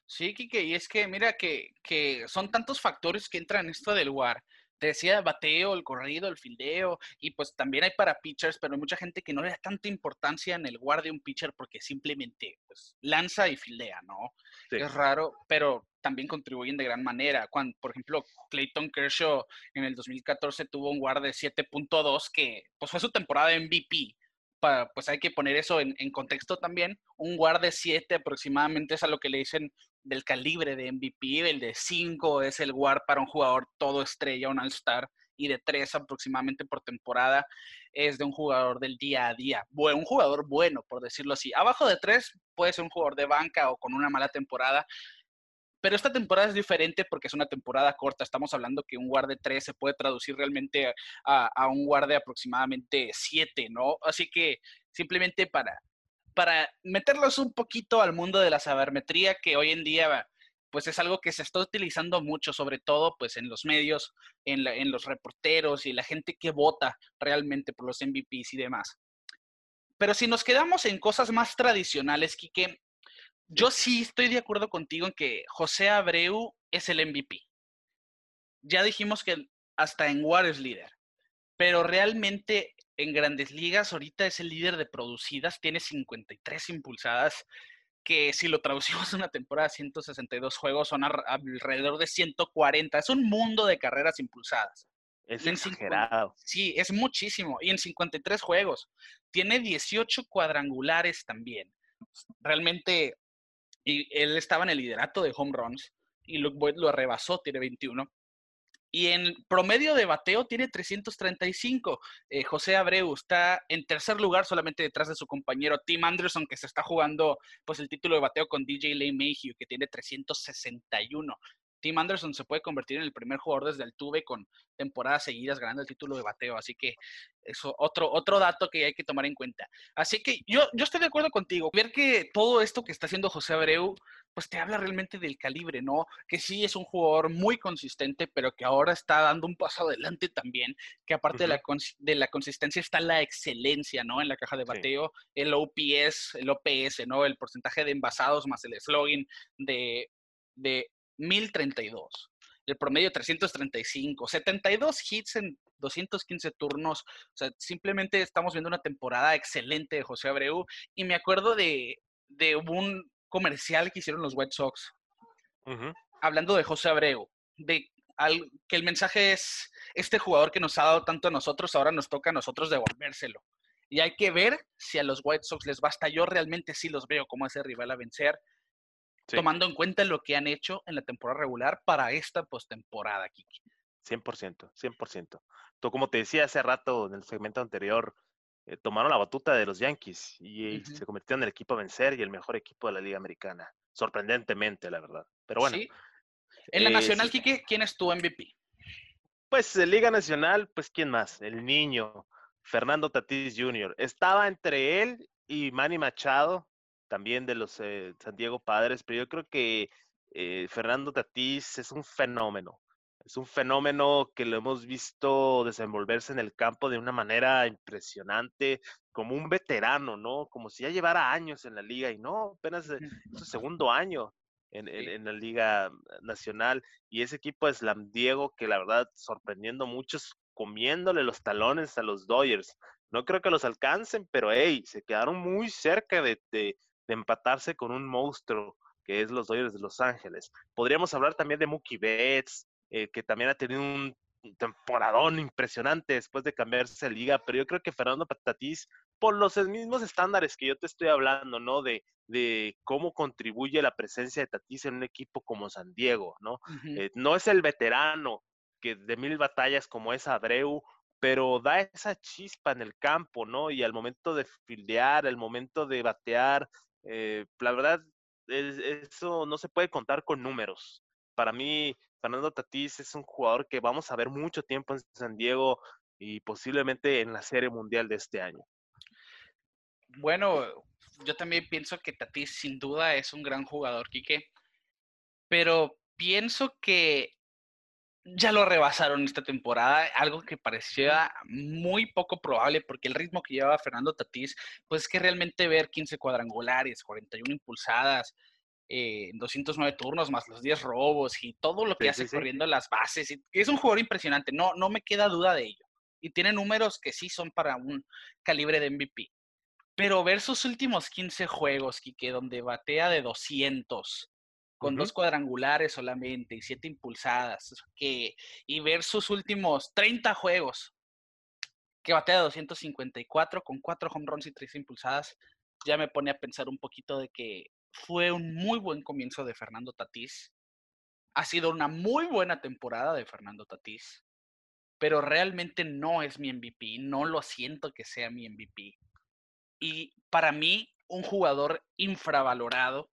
Sí, Kike, y es que mira que, que son tantos factores que entran en esto del WAR te decía bateo, el corrido, el fildeo, y pues también hay para pitchers, pero hay mucha gente que no le da tanta importancia en el guard de un pitcher porque simplemente pues, lanza y fildea, ¿no? Es raro, pero también contribuyen de gran manera. Cuando, por ejemplo, Clayton Kershaw en el 2014 tuvo un guard de 7.2 que pues fue su temporada MVP. pues hay que poner eso en, en contexto también. Un guard de 7 aproximadamente es a lo que le dicen del calibre de MVP, el de 5 es el WAR para un jugador todo estrella, un all-star, y de 3 aproximadamente por temporada es de un jugador del día a día. Un jugador bueno, por decirlo así. Abajo de 3 puede ser un jugador de banca o con una mala temporada, pero esta temporada es diferente porque es una temporada corta. Estamos hablando que un guard de 3 se puede traducir realmente a, a un guard de aproximadamente 7, ¿no? Así que simplemente para, para meterlos un poquito al mundo de la sabermetría, que hoy en día pues es algo que se está utilizando mucho, sobre todo pues en los medios, en, los reporteros y la gente que vota realmente por los MVPs y demás. Pero si nos quedamos en cosas más tradicionales, Quique, yo sí estoy de acuerdo contigo en que José Abreu es el MVP. ya dijimos que hasta en War es líder, pero realmente en grandes ligas ahorita es el líder de producidas, tiene 53 impulsadas, que si lo traducimos a una temporada de 162 juegos son alrededor de 140. Es un mundo de carreras impulsadas. Es exagerado. sí, es muchísimo. Y en 53 juegos. Tiene 18 cuadrangulares también. Realmente, y él estaba en el liderato de home runs y Luke Boyd lo arrebasó, tiene 21. Y en promedio de bateo tiene 335. Eh, José Abreu está en tercer lugar solamente detrás de su compañero Tim Anderson, que se está jugando pues, el título de bateo con DJ Lane Mayhew, que tiene 361. Tim Anderson se puede convertir en el primer jugador desde el Tuve con temporadas seguidas ganando el título de bateo. Así que eso, otro, otro dato que hay que tomar en cuenta. Así que yo, yo estoy de acuerdo contigo. Ver que todo esto que está haciendo José Abreu, pues te habla realmente del calibre, ¿no? Que sí es un jugador muy consistente, pero que ahora está dando un paso adelante también, que aparte de, la de la consistencia está la excelencia, ¿no? En la caja de bateo, el OPS, el OPS, ¿no? El porcentaje de envasados más el slogan de, de 1032. El promedio 335, 72 hits en 215 turnos. O sea, simplemente estamos viendo una temporada excelente de José Abreu. Y me acuerdo de, un comercial que hicieron los White Sox, hablando de José Abreu, de que el mensaje es, este jugador que nos ha dado tanto a nosotros, ahora nos toca a nosotros devolvérselo. Y hay que ver si a los White Sox les basta. Yo realmente sí los veo como ese rival a vencer tomando en cuenta lo que han hecho en la temporada regular para esta postemporada, Kiki. 100%, 100%. Tú, como te decía hace rato en el segmento anterior, eh, tomaron la batuta de los Yankees y se convirtieron en el equipo a vencer y el mejor equipo de la Liga Americana. Sorprendentemente, la verdad. Pero bueno. En la Nacional, Kiki, ¿quién es tu MVP? Pues en Liga Nacional, pues ¿quién más? El niño, Fernando Tatís Jr. Estaba entre él y Manny Machado, también de los eh, San Diego Padres, pero yo creo que eh, Fernando Tatís es un fenómeno. Es un fenómeno que lo hemos visto desenvolverse en el campo de una manera impresionante, como un veterano, ¿no? Como si ya llevara años en la liga y no, apenas es su segundo año en, en, la liga nacional. Y ese equipo es Slam Diego, que la verdad sorprendiendo a muchos, comiéndole los talones a los Dodgers. No creo que los alcancen, pero hey, se quedaron muy cerca de, de empatarse con un monstruo que es los Dodgers de Los Ángeles. Podríamos hablar también de Mookie Betts, eh, que también ha tenido un temporadón impresionante después de cambiarse de liga, pero yo creo que Fernando Patatís, por los mismos estándares que yo te estoy hablando, ¿no? De, de cómo contribuye la presencia de Tatís en un equipo como San Diego, ¿no? Eh, no es el veterano que de mil batallas como es Abreu, pero da esa chispa en el campo, ¿no? Y al momento de fildear, al momento de batear, eh, la verdad, eso no se puede contar con números. Para mí, Fernando Tatís es un jugador que vamos a ver mucho tiempo en San Diego y posiblemente en la Serie Mundial de este año. Bueno, yo también pienso que Tatís sin duda es un gran jugador, Quique, pero pienso que ya lo rebasaron esta temporada, algo que parecía muy poco probable porque el ritmo que llevaba Fernando Tatís, pues es que realmente ver 15 cuadrangulares, 41 impulsadas, eh, 209 turnos más los 10 robos y todo lo que hace corriendo las bases, es un jugador impresionante, no, no me queda duda de ello. Y tiene números que sí son para un calibre de MVP. Pero ver sus últimos 15 juegos, Kike, donde batea de 200, con dos cuadrangulares solamente y siete impulsadas, que, y ver sus últimos 30 juegos, que batea 254 con cuatro home runs y tres impulsadas, ya me pone a pensar un poquito de que fue un muy buen comienzo de Fernando Tatís. Ha sido una muy buena temporada de Fernando Tatís, pero realmente no es mi MVP, no lo siento que sea mi MVP. Y para mí, un jugador infravalorado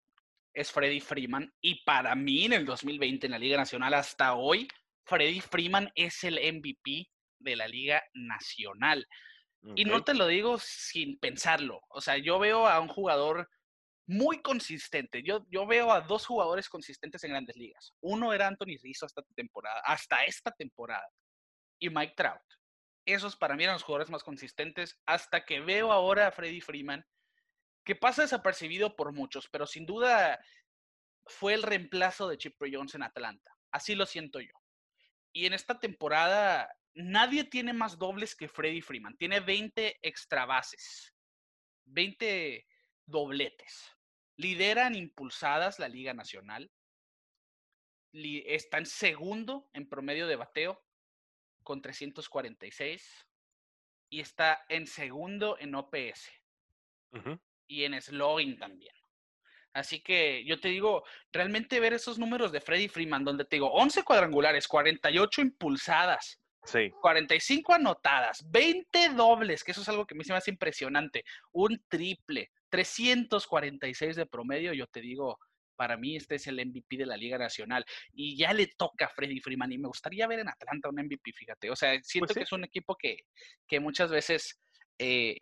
es Freddy Freeman. Y para mí en el 2020 en la Liga Nacional hasta hoy, Freddy Freeman es el MVP de la Liga Nacional. Y no te lo digo sin pensarlo. O sea, yo veo a un jugador muy consistente. Yo, yo veo a dos jugadores consistentes en grandes ligas. Uno era Anthony Rizzo hasta temporada, hasta esta temporada. Y Mike Trout. Esos para mí eran los jugadores más consistentes. Hasta que veo ahora a Freddy Freeman que pasa desapercibido por muchos, pero sin duda fue el reemplazo de Chip Jones en Atlanta. Así lo siento yo. Y en esta temporada nadie tiene más dobles que Freddy Freeman. Tiene 20 extra bases, 20 dobletes. Lideran impulsadas la Liga Nacional. Está en segundo en promedio de bateo con 346 y está en segundo en OPS y en slogan también. Así que yo te digo, realmente ver esos números de Freddy Freeman, donde te digo, 11 cuadrangulares, 48 impulsadas, sí. 45 anotadas, 20 dobles, que eso es algo que a mí se me hace impresionante, un triple, 346 de promedio, yo te digo, para mí este es el MVP de la Liga Nacional y ya le toca a Freddy Freeman y me gustaría ver en Atlanta un MVP, fíjate, o sea, siento pues que es un equipo que, que muchas veces... Eh,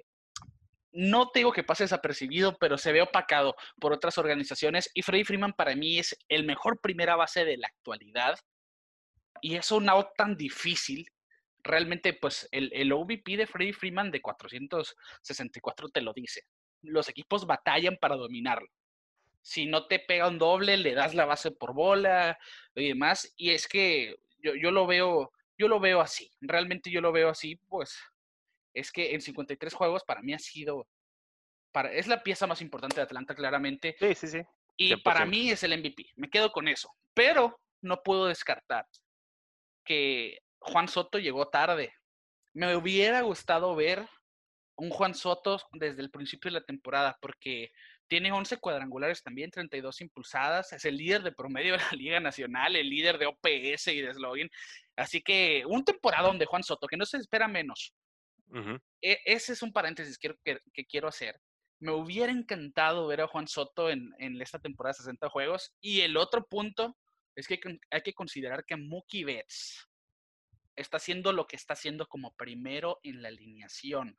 no tengo que pase desapercibido, pero se ve opacado por otras organizaciones y Freddy Freeman para mí es el mejor primera base de la actualidad y es un out tan difícil. Realmente, pues el, el OVP de Freddy Freeman de 464 te lo dice. Los equipos batallan para dominarlo. Si no te pega un doble, le das la base por bola y demás. Y es que yo, yo lo veo, yo lo veo así. Realmente yo lo veo así, pues es que en 53 juegos para mí ha sido, para, es la pieza más importante de Atlanta claramente. Sí, sí, sí. Y para mí es el MVP, me quedo con eso. Pero no puedo descartar que Juan Soto llegó tarde. Me hubiera gustado ver un Juan Soto desde el principio de la temporada, porque tiene 11 cuadrangulares también, 32 impulsadas, es el líder de promedio de la Liga Nacional, el líder de OPS y de slogan. Así que un temporada donde Juan Soto, que no se espera menos, e, ese es un paréntesis que, que, quiero hacer. Me hubiera encantado ver a Juan Soto en, en esta temporada de 60 juegos. Y el otro punto es que hay que considerar que Mookie Betts está haciendo lo que está haciendo como primero en la alineación.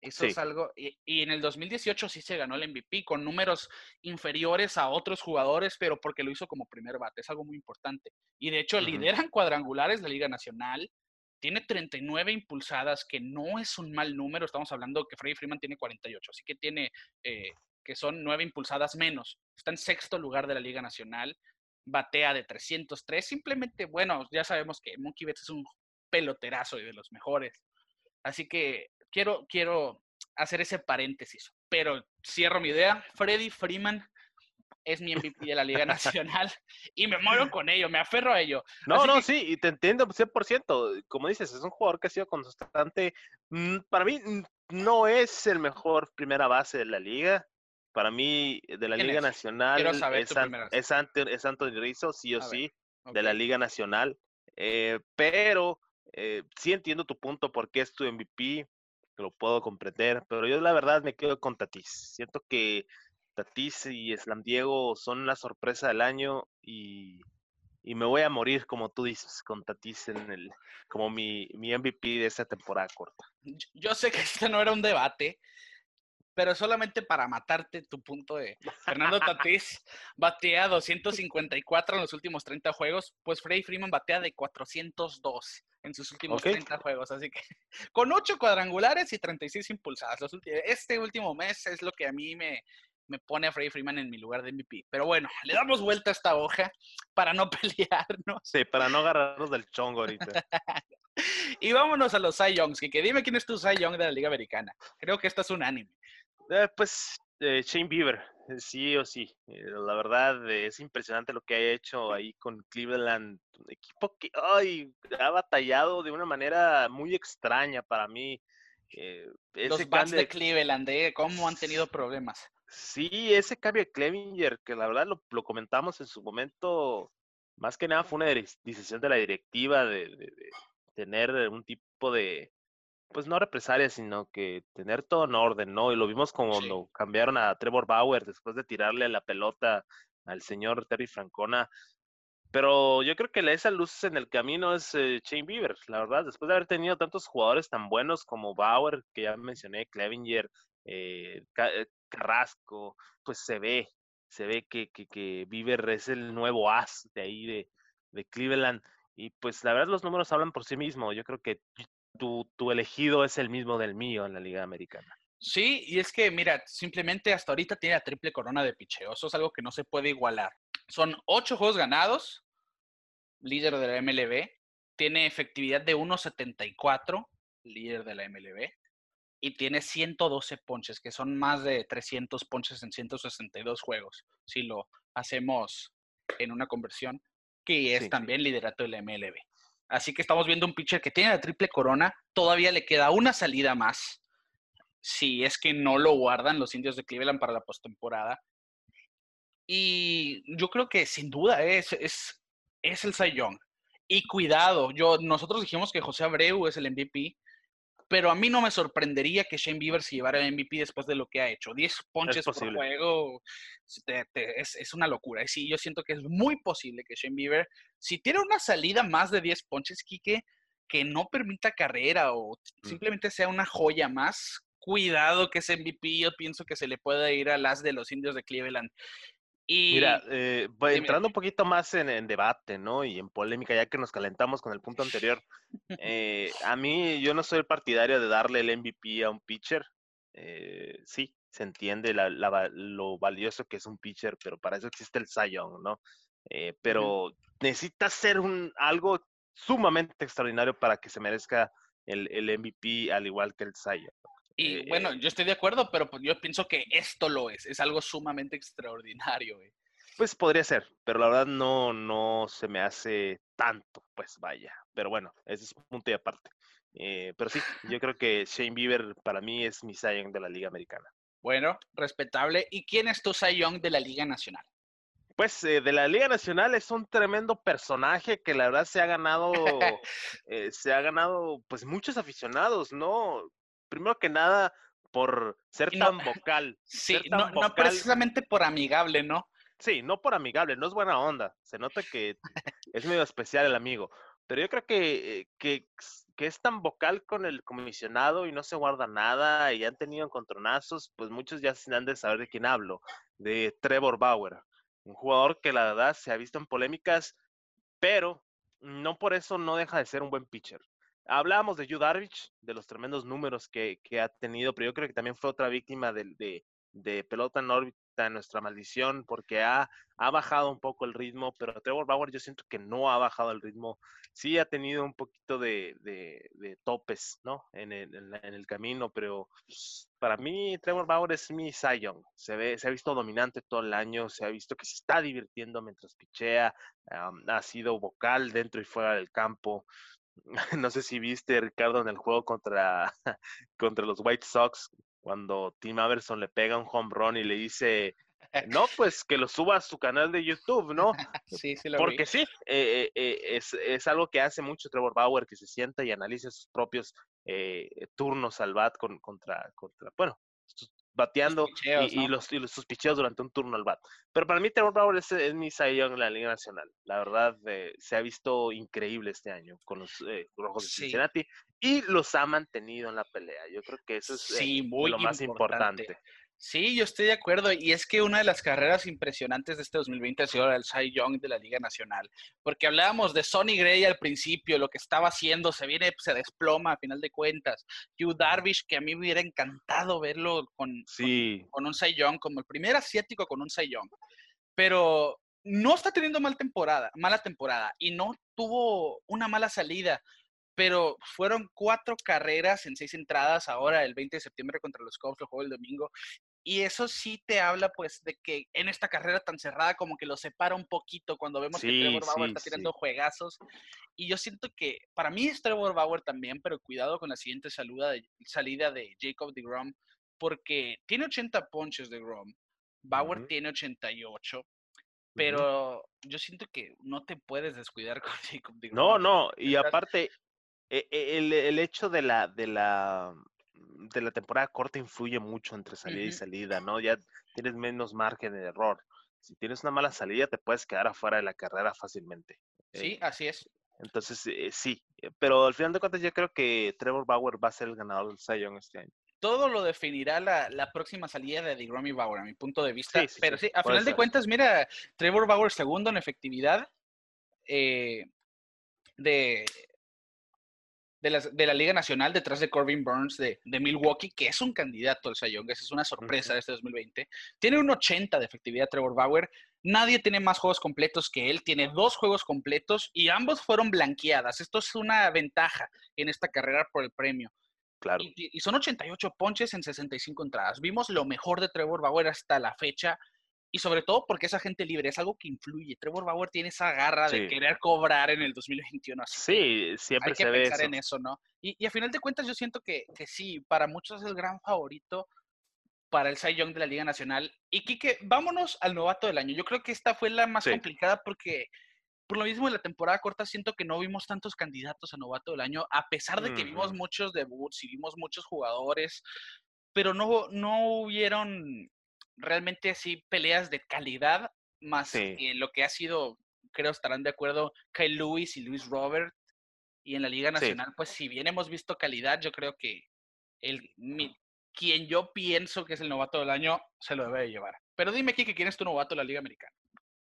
Eso es algo. Y, en el 2018 sí se ganó el MVP con números inferiores a otros jugadores, pero porque lo hizo como primer bate. Es algo muy importante. Y de hecho, lideran cuadrangulares la Liga Nacional tiene 39 impulsadas, que no es un mal número. Estamos hablando que Freddy Freeman tiene 48, así que tiene, eh, que son nueve impulsadas menos. Está en sexto lugar de la Liga Nacional. Batea de 303. Simplemente, bueno, ya sabemos que Monkey Betts es un peloterazo y de los mejores. Así que quiero, quiero hacer ese paréntesis. Pero cierro mi idea. Freddy Freeman es mi MVP de la Liga Nacional y me muero con ello, me aferro a ello. No, no, sí, y te entiendo 100%. Como dices, es un jugador que ha sido constante. Mm, para mí no es el mejor primera base de la liga. Para mí, de la Liga Nacional, es, es, es, Anthony Rizzo, sí o sí, de la Liga Nacional. Eh, pero eh, sí entiendo tu punto porque es tu MVP, lo puedo comprender, pero yo la verdad me quedo con Tatis. Siento que Tatis y Slam Diego son la sorpresa del año y, me voy a morir, como tú dices, con Tatis en el, como mi, mi MVP de esta temporada corta. Yo sé que este no era un debate, pero solamente para matarte tu punto de Fernando Tatís batea 254 en los últimos 30 juegos, pues Freddy Freeman batea de 402 en sus últimos 30 juegos, así que con 8 cuadrangulares y 36 impulsadas. este último mes es lo que a mí me, me pone a Freddy Freeman en mi lugar de MVP. Pero bueno, le damos vuelta a esta hoja para no pelearnos. Sí, para no agarrarnos del chongo ahorita. y vámonos a los Cy Youngs, que, dime quién es tu Cy Young de la Liga Americana. Creo que esto es un anime. Eh, pues eh, Shane Bieber, eh, sí o sí. la verdad es impresionante lo que ha hecho ahí con Cleveland, un equipo que ay, ha batallado de una manera muy extraña para mí. los Bats de Cleveland, ¿cómo han tenido problemas? Sí, ese cambio de Clevinger, que la verdad lo, comentamos en su momento, más que nada fue una decisión de la directiva de, tener un tipo de, pues no represalia, sino que tener todo en orden, ¿no? Y lo vimos cuando cambiaron a Trevor Bauer después de tirarle la pelota al señor Terry Francona. Pero yo creo que esa luz en el camino es eh, Shane Bieber, la verdad, después de haber tenido tantos jugadores tan buenos como Bauer, que ya mencioné, Clevinger, eh, eh Carrasco, pues se ve, se ve que, que, que Bieber es el nuevo as de ahí de, de, Cleveland. Y pues la verdad los números hablan por sí mismos. Yo creo que tu, tu elegido es el mismo del mío en la Liga Americana. Sí, y es que, mira, simplemente hasta ahorita tiene la triple corona de picheo. Eso es algo que no se puede igualar. Son ocho juegos ganados, líder de la MLB, tiene efectividad de 1.74, líder de la MLB, y tiene 112 ponches, que son más de 300 ponches en 162 juegos, si lo hacemos en una conversión, que es también liderato de la MLB. Así que estamos viendo un pitcher que tiene la triple corona, todavía le queda una salida más, si es que no lo guardan los indios de Cleveland para la postemporada. Y yo creo que sin duda es, es, es el Cy Young. Y cuidado, yo, nosotros dijimos que José Abreu es el MVP, pero a mí no me sorprendería que Shane Bieber se llevara el MVP después de lo que ha hecho. 10 ponches por juego es, una locura. Y sí, yo siento que es muy posible que Shane Bieber, si tiene una salida más de 10 ponches, Quique, que no permita carrera o mm. simplemente sea una joya más, cuidado que ese MVP yo pienso que se le pueda ir a las de los indios de Cleveland. Mira, eh, entrando un poquito más en, debate, ¿no? Y en polémica, ya que nos calentamos con el punto anterior, eh, a mí yo no soy partidario de darle el MVP a un pitcher. Eh, sí, se entiende lo valioso que es un pitcher, pero para eso existe el Cy ¿no? pero necesita ser un, algo sumamente extraordinario para que se merezca el, el MVP, al igual que el Cy y eh, bueno, yo estoy de acuerdo, pero pues, yo pienso que esto lo es, es algo sumamente extraordinario. Pues podría ser, pero la verdad no, no se me hace tanto, pues vaya. Pero bueno, ese es un punto y aparte. Eh, pero sí, yo creo que Shane Bieber para mí es mi Cy Young de la Liga Americana. Bueno, respetable. ¿Y quién es tu Cy Young de la Liga Nacional? Pues eh, de la Liga Nacional es un tremendo personaje que la verdad se ha ganado, se ha ganado pues muchos aficionados, ¿no? Primero que nada, por ser tan vocal. Sí, no, no, precisamente por amigable, ¿no? Sí, no por amigable, no es buena onda. Se nota que es medio especial el amigo. Pero yo creo que, eh, que, que, es tan vocal con el comisionado y no se guarda nada y han tenido encontronazos, pues muchos ya se han de saber de quién hablo, de Trevor Bauer, un jugador que la verdad se ha visto en polémicas, pero no por eso no deja de ser un buen pitcher. Hablábamos de Yu de los tremendos números que, ha tenido, pero yo creo que también fue otra víctima de, de, pelota en órbita, nuestra maldición, porque ha, ha, bajado un poco el ritmo, pero Trevor Bauer yo siento que no ha bajado el ritmo. Sí ha tenido un poquito de, de topes, ¿no? En el, en, el, camino, pero para mí Trevor Bauer es mi Young. Se, ve, se ha visto dominante todo el año, se ha visto que se está divirtiendo mientras pichea, ha sido vocal dentro y fuera del campo. no sé si viste, Ricardo, en el juego contra, contra los White Sox, cuando Tim Averson le pega un home run y le dice, no, pues que lo suba a su canal de YouTube, ¿no? Sí, sí lo Porque sí, eh, eh, es, es, algo que hace mucho Trevor Bauer, que se sienta y analiza sus propios eh, turnos al bat con, contra, contra, bueno, bateando y, los, y, sus picheos durante un turno al bat. Pero para mí Trevor Bauer es, mi Cy en la Liga Nacional. La verdad, eh, se ha visto increíble este año con los eh, Rojos de Cincinnati y los ha mantenido en la pelea. Yo creo que eso es eh, lo más importante. Sí, yo estoy de acuerdo. Y es que una de las carreras impresionantes de este 2020 ha sido el Cy Young de la Liga Nacional. Porque hablábamos de Sonny Gray al principio, lo que estaba haciendo, se viene, se desploma a final de cuentas. Hugh Darvish, que a mí me hubiera encantado verlo con, con, un Cy Young, como el primer asiático con un Cy Young. Pero no está teniendo mal temporada, mala temporada y no tuvo una mala salida pero fueron cuatro carreras en seis entradas ahora el 20 de septiembre contra los Cubs, lo jugó el domingo, y eso sí te habla, pues, de que en esta carrera tan cerrada, como que lo separa un poquito cuando vemos que Trevor Bauer está tirando juegazos. Y yo siento que para mí es Trevor Bauer también, pero cuidado con la siguiente salida de, salida de Jacob de Grom, porque tiene 80 ponches de Grom. Bauer tiene 88. Pero yo siento que no te puedes descuidar con Jacob de Grom. No, no, y aparte, e, e, el, el hecho de la, de la de la temporada corta influye mucho entre salida y salida, ¿no? Ya tienes menos margen de error. Si tienes una mala salida, te puedes quedar afuera de la carrera fácilmente. Sí, eh, así es. Entonces, eh, sí, eh, pero al final de cuentas yo creo que Trevor Bauer va a ser el ganador del Young este año. Todo lo definirá la, la próxima salida de DeGrom Bauer, a mi punto de vista. pero sí, a final de cuentas, mira, Trevor Bauer segundo en efectividad. de de la, Liga Nacional detrás de Corbin Burns de, Milwaukee, que es un candidato al esa es una sorpresa de este 2020. Tiene un 80 de efectividad Trevor Bauer, Nadie tiene más juegos completos que él, tiene dos juegos completos y ambos fueron blanqueadas. Esto es una ventaja en esta carrera por el premio. Claro. Y, son 88 ponches en 65 entradas. Vimos lo mejor de Trevor Bauer hasta la fecha y sobre todo porque esa gente libre es algo que influye. Trevor Bauer tiene esa garra de querer cobrar en el 2021. Así sí, siempre hay se que ve pensar en eso, ¿no? Y, a final de cuentas yo siento que, que, sí, para muchos es el gran favorito para el Cy Young de la Liga Nacional. Y Kike, vámonos al novato del año. Yo creo que esta fue la más complicada porque por lo mismo en la temporada corta siento que no vimos tantos candidatos a novato del año, a pesar de que vimos muchos debuts y vimos muchos jugadores, pero no, no hubieron realmente así peleas de calidad, más que lo que ha sido, creo estarán de acuerdo, Kyle Lewis y Luis Robert. Y en la Liga Nacional, pues si bien hemos visto calidad, yo creo que el, quien yo pienso que es el novato del año se lo debe de llevar. Pero dime, Kike, ¿quién es tu novato de la Liga Americana?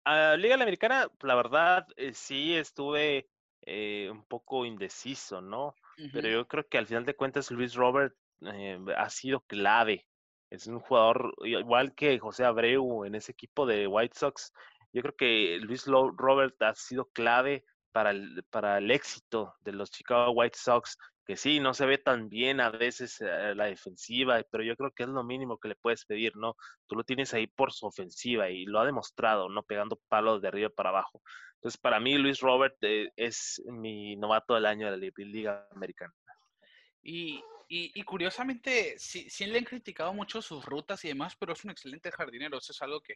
A Liga Americana, la verdad, eh, sí estuve eh, un poco indeciso, ¿no? Pero yo creo que al final de cuentas Luis Robert eh, ha sido clave. Es un jugador igual que José Abreu en ese equipo de White Sox. Yo creo que Luis Robert ha sido clave para el, para el éxito de los Chicago White Sox que sí, no se ve tan bien a veces eh, la defensiva, pero yo creo que es lo mínimo que le puedes pedir, ¿no? Tú lo tienes ahí por su ofensiva y lo ha demostrado, ¿no? Pegando palos de arriba para abajo. Entonces, para mí, Luis Robert eh, es mi novato del año de la Liga Americana. Y, y, curiosamente, sí, sí, le han criticado mucho sus rutas y demás, pero es un excelente jardinero. Eso es algo que,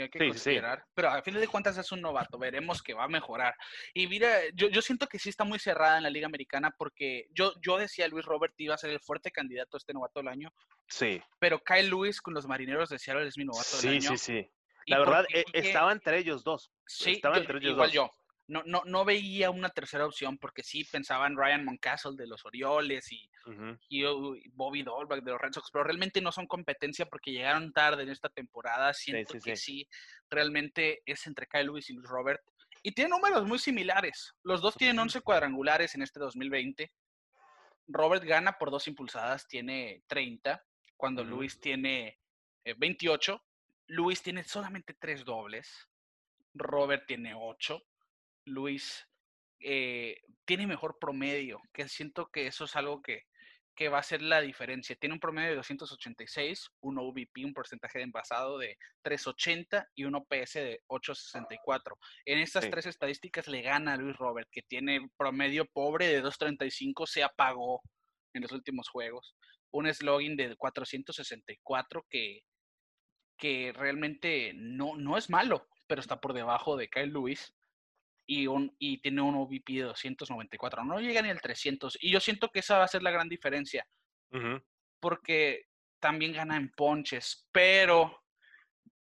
hay que considerar. Pero a fin de cuentas es un novato. Veremos que va a mejorar. Y mira, yo, yo siento que sí está muy cerrada en la Liga Americana porque yo, yo decía Luis Robert iba a ser el fuerte candidato a este novato del año. Sí. Pero Kyle Lewis con los marineros de Seattle es mi novato del año. Sí, sí, sí. La verdad, e, estaba entre ellos dos. Sí, estaba entre ellos igual yo no, no, no veía una tercera opción porque sí pensaba en Ryan Moncastle de los Orioles y, y, Bobby Dolbach de los Red Sox, pero realmente no son competencia porque llegaron tarde en esta temporada. Siento que sí. realmente es entre Kyle Lewis y Luis Robert. Y tiene números muy similares. Los dos tienen 11 cuadrangulares en este 2020. Robert gana por dos impulsadas, tiene 30, cuando Luis tiene 28. Eh, Luis tiene solamente tres dobles. Robert tiene 8. Luis eh, tiene mejor promedio, que siento que eso es algo que, que va a ser la diferencia. Tiene un promedio de 286, un OVP, un porcentaje de envasado de 380 y un OPS de 864. En estas tres estadísticas le gana a Luis Robert, que tiene promedio pobre de 235, se apagó en los últimos juegos. Un slogan de 464 que, que realmente no, no es malo, pero está por debajo de Kyle Lewis y, un, y tiene un OVP de 294. No llega ni al 300. Y yo siento que esa va a ser la gran diferencia. Porque también gana en ponches, pero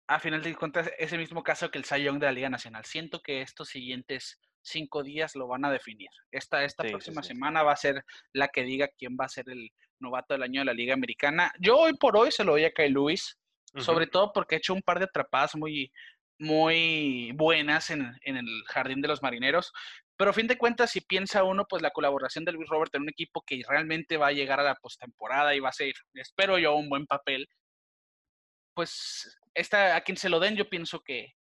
a final de cuentas es el mismo caso que el Cy Young de la Liga Nacional. Siento que estos siguientes cinco días lo van a definir. Esta, esta próxima semana va a ser la que diga quién va a ser el novato del año de la Liga Americana. Yo hoy por hoy se lo doy a Kyle Lewis, sobre todo porque ha hecho un par de atrapadas muy, muy buenas en, el jardín de los marineros. Pero a fin de cuentas, si piensa uno, pues la colaboración de Luis Robert en un equipo que realmente va a llegar a la postemporada y va a ser, espero yo, un buen papel, pues esta, a quien se lo den, yo pienso que.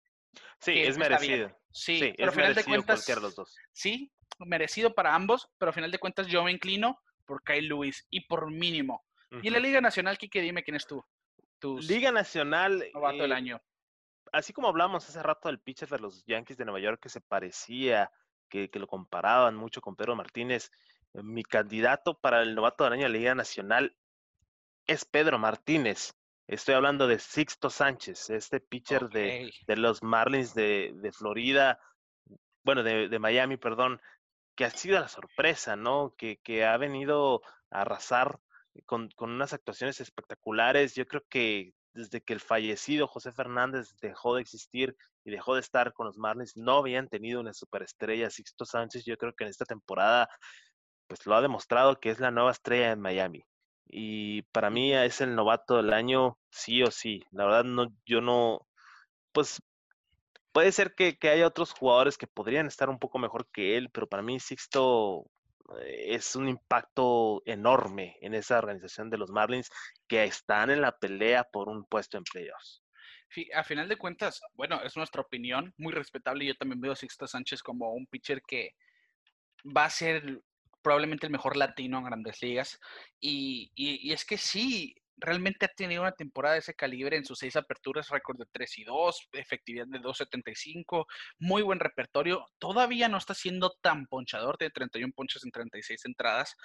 Sí, es merecido. Sí, pero a final de cuentas. Los dos. Sí, merecido para ambos, pero a final de cuentas yo me inclino por Kyle Lewis y por mínimo. Y en la Liga Nacional, Kike, dime quién es tú. Liga Nacional. Novato del eh, año así como hablamos hace rato del pitcher de los Yankees de Nueva York que se parecía, que, lo comparaban mucho con Pedro Martínez, eh, mi candidato para el novato del año de la Liga Nacional es Pedro Martínez. Estoy hablando de Sixto Sánchez, este pitcher de, los Marlins de, Florida, bueno, de, Miami, perdón, que ha sido la sorpresa, ¿no? Que, que ha venido a arrasar con, con, unas actuaciones espectaculares. Yo creo que desde que el fallecido José Fernández dejó de existir y dejó de estar con los Marlins, no habían tenido una superestrella. Sixto Sánchez, yo creo que en esta temporada, pues lo ha demostrado que es la nueva estrella en Miami. Y para mí es el novato del año, sí o sí. La verdad, no, yo no, pues puede ser que, que haya otros jugadores que podrían estar un poco mejor que él, pero para mí Sixto es un impacto enorme en esa organización de los Marlins que están en la pelea por un puesto en playoffs. A final de cuentas, bueno, es nuestra opinión, muy respetable. Yo también veo a Sixto Sánchez como un pitcher que va a ser probablemente el mejor latino en grandes ligas. Y, y, es que sí, realmente ha tenido una temporada de ese calibre en sus seis aperturas, récord de 3 y 2, efectividad de 2.75, muy buen repertorio. Todavía no está siendo tan ponchador, tiene 31 ponches en 36 entradas.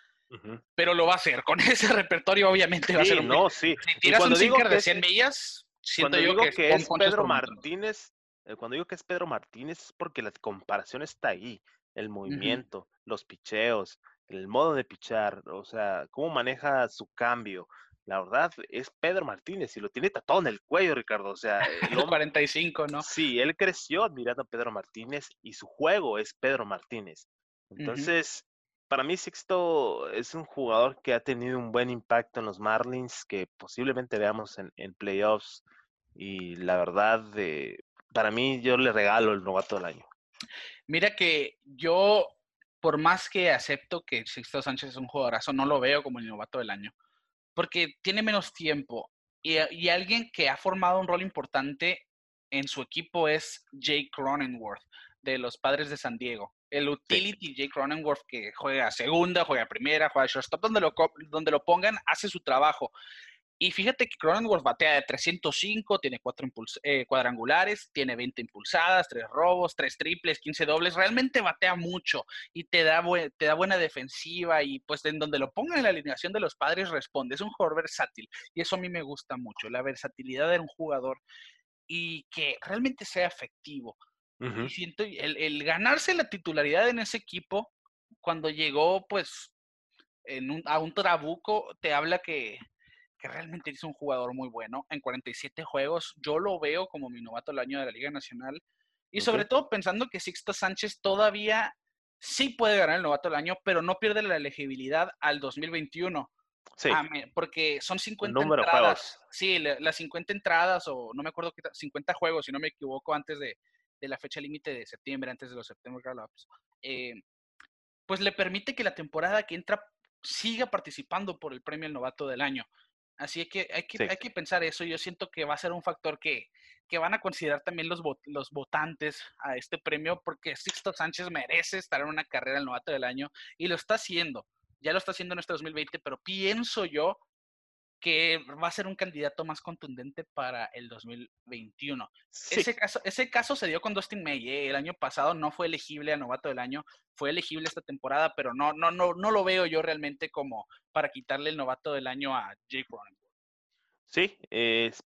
Pero lo va a hacer. Con ese repertorio, obviamente, va a ser un. No, sí. Si tiras un sinker de 100 millas, siento yo que, es Pedro Martínez. Eh, cuando digo que es Pedro Martínez es porque la comparación está ahí. El movimiento, los picheos, el modo de pichar, o sea, cómo maneja su cambio. La verdad es Pedro Martínez y lo tiene tatuado en el cuello, Ricardo. O sea, el 45, ¿no? Sí, él creció admirando a Pedro Martínez y su juego es Pedro Martínez. Entonces, para mí Sixto es un jugador que ha tenido un buen impacto en los Marlins, que posiblemente veamos en, playoffs. Y la verdad, eh, para mí yo le regalo el novato del año. Mira que yo, por más que acepto que Sixto Sánchez es un jugadorazo, no lo veo como el novato del año porque tiene menos tiempo. Y, alguien que ha formado un rol importante en su equipo es Jake Cronenworth, de los Padres de San Diego. El utility Jake Cronenworth que juega segunda, juega primera, juega shortstop, donde lo, donde lo pongan, hace su trabajo. Y fíjate que Cronenworth batea de 305, tiene cuatro eh, cuadrangulares, tiene 20 impulsadas, tres robos, tres triples, 15 dobles. Realmente batea mucho y te da, te da buena defensiva y pues en donde lo pongan en la alineación de los padres responde. Es un jugador versátil y eso a mí me gusta mucho, la versatilidad de un jugador y que realmente sea efectivo. Y siento el, el ganarse la titularidad en ese equipo cuando llegó pues en un, a un trabuco te habla que que realmente es un jugador muy bueno. En 47 juegos, yo lo veo como mi novato del año de la Liga Nacional. Y sobre todo pensando que Sixto Sánchez todavía sí puede ganar el novato del año, pero no pierde la elegibilidad al 2021. Sí. porque son 50 entradas. Sí, las 50 entradas, o no me acuerdo qué, 50 juegos, si no me equivoco, antes de, la fecha límite de septiembre, antes de los September Gallup's. Eh, pues le permite que la temporada que entra siga participando por el premio al novato del año. Así que hay que, hay que pensar eso. Yo siento que va a ser un factor que, que van a considerar también los, los votantes a este premio porque Sixto Sánchez merece estar en una carrera el novato del año y lo está haciendo. Ya lo está haciendo en este 2020, pero pienso yo que va a ser un candidato más contundente para el 2021. Ese, caso, ese caso se dio con Dustin May. ¿eh? El año pasado no fue elegible a novato del año, fue elegible esta temporada, pero no, no, no, no lo veo yo realmente como para quitarle el novato del año a Jake Cronenworth. Sí,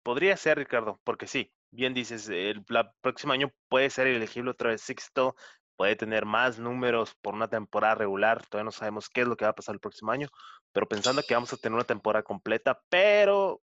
podría ser, Ricardo, porque sí, bien dices, el próximo año puede ser elegible otra vez Sixto, puede tener más números por una temporada regular, todavía no sabemos qué es lo que va a pasar el próximo año, pero pensando que vamos a tener una temporada completa, pero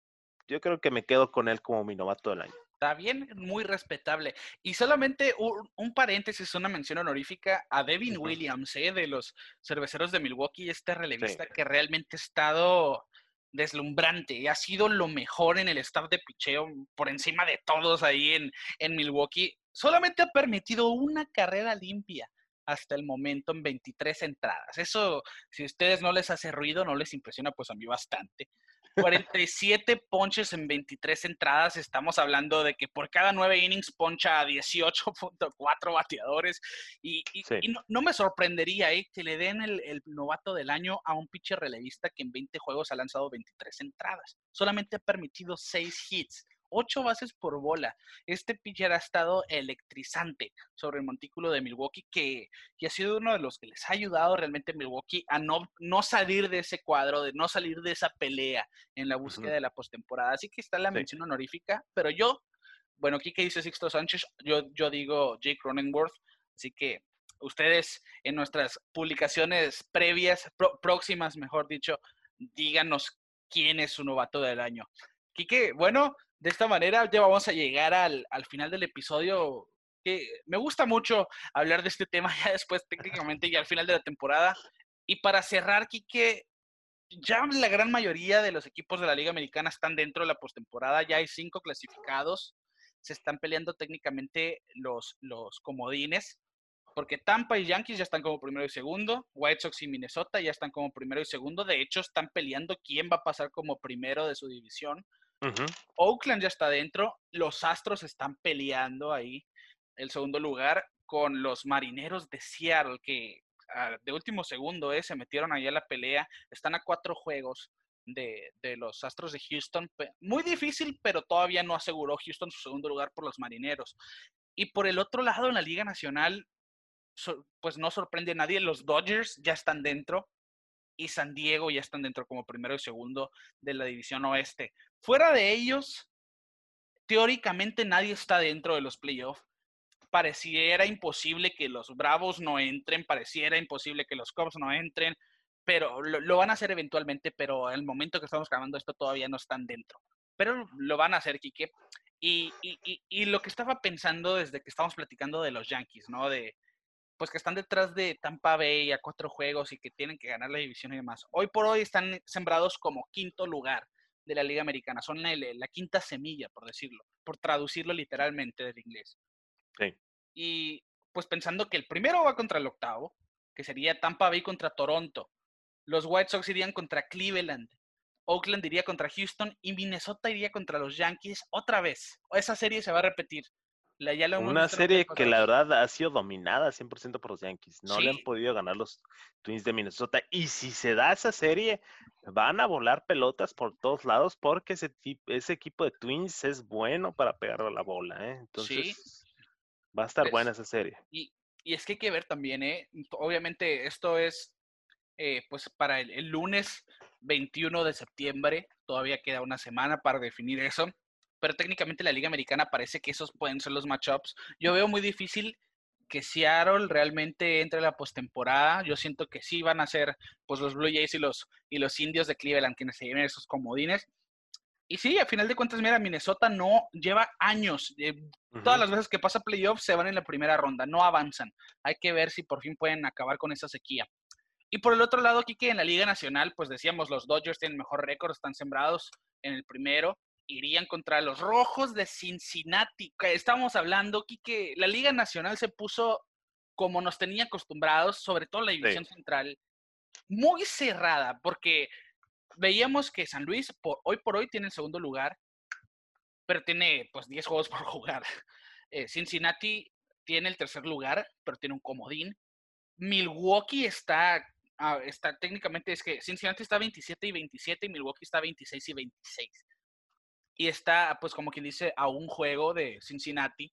yo creo que me quedo con él como mi novato del año. Está bien, muy respetable. Y solamente un, paréntesis, una mención honorífica a Devin Williams, ¿eh? de los cerveceros de Milwaukee, este relevista que realmente ha estado deslumbrante y ha sido lo mejor en el staff de picheo por encima de todos ahí en, en Milwaukee. Solamente ha permitido una carrera limpia hasta el momento en 23 entradas. Eso, si a ustedes no les hace ruido, no les impresiona, pues a mí bastante. 47 ponches en 23 entradas. Estamos hablando de que por cada 9 innings poncha a 18.4 bateadores. Y, no, me sorprendería eh, que le den el, el, novato del año a un pitcher relevista que en 20 juegos ha lanzado 23 entradas. Solamente ha permitido 6 hits ocho bases por bola. Este pitcher ha estado electrizante sobre el montículo de Milwaukee, que, ha sido uno de los que les ha ayudado realmente a Milwaukee a no, no salir de ese cuadro, de no salir de esa pelea en la búsqueda de la postemporada. Así que está la mención honorífica, pero yo, bueno, aquí que dice Sixto Sánchez, yo, yo digo Jake Cronenworth, así que ustedes en nuestras publicaciones previas, próximas, mejor dicho, díganos quién es su novato del año. Quique, bueno, de esta manera ya vamos a llegar al, final del episodio. Que me gusta mucho hablar de este tema ya después técnicamente y al final de la temporada. Y para cerrar, Quique, ya la gran mayoría de los equipos de la Liga Americana están dentro de la postemporada. Ya hay cinco clasificados. Se están peleando técnicamente los, los comodines. Porque Tampa y Yankees ya están como primero y segundo. White Sox y Minnesota ya están como primero y segundo. De hecho, están peleando quién va a pasar como primero de su división Oakland ya está dentro, los Astros están peleando ahí el segundo lugar con los Marineros de Seattle, que ah, de último segundo eh, se metieron ahí a la pelea, están a cuatro juegos de, de, los Astros de Houston. Muy difícil, pero todavía no aseguró Houston su segundo lugar por los Marineros. Y por el otro lado, en la Liga Nacional, pues no sorprende a nadie, los Dodgers ya están dentro y San Diego ya están dentro como primero y segundo de la división oeste. Fuera de ellos, teóricamente nadie está dentro de los playoffs. Pareciera imposible que los Bravos no entren, pareciera imposible que los Cubs no entren, pero lo, van a hacer eventualmente, pero el momento que estamos grabando esto todavía no están dentro. Pero lo van a hacer, Quique. Y, lo que estaba pensando desde que estamos platicando de los Yankees, ¿no? De, pues que están detrás de Tampa Bay a cuatro juegos y que tienen que ganar la división y demás. Hoy por hoy están sembrados como quinto lugar de la Liga Americana. Son la, la quinta semilla, por decirlo, por traducirlo literalmente del inglés. Sí. Y pues pensando que el primero va contra el octavo, que sería Tampa Bay contra Toronto. Los White Sox irían contra Cleveland. Oakland iría contra Houston y Minnesota iría contra los Yankees otra vez. Esa serie se va a repetir. Una serie que la verdad ha sido dominada 100% por los Yankees. No le han podido ganar los Twins de Minnesota. Y si se da esa serie, van a volar pelotas por todos lados porque ese, ese equipo de Twins es bueno para pegar la bola. ¿eh? Entonces, va a estar buena esa serie. Y, es que hay que ver también, ¿eh? obviamente esto es eh, pues para el lunes 21 de septiembre. Todavía queda una semana para definir eso pero técnicamente la Liga Americana parece que esos pueden ser los matchups. Yo veo muy difícil que Seattle realmente entre a la postemporada. Yo siento que sí van a ser pues los Blue Jays y los, y los indios de Cleveland quienes se lleven esos comodines. Y sí, a final de cuentas, mira, Minnesota no lleva años. Eh, todas las veces que pasa playoffs se van en la primera ronda, no avanzan. Hay que ver si por fin pueden acabar con esa sequía. Y por el otro lado, Kike, en la Liga Nacional, pues decíamos, los Dodgers tienen mejor récord, están sembrados en el primero irían contra los Rojos de Cincinnati. Estamos hablando que la Liga Nacional se puso como nos tenía acostumbrados, sobre todo la división central, muy cerrada, porque veíamos que San Luis por, hoy por hoy tiene el segundo lugar, pero tiene pues 10 juegos por jugar. Eh, Cincinnati tiene el tercer lugar, pero tiene un comodín. Milwaukee está, ah, está técnicamente, es que Cincinnati está 27 y 27 y Milwaukee está 26 y 26 y está, pues como quien dice, a un juego de Cincinnati.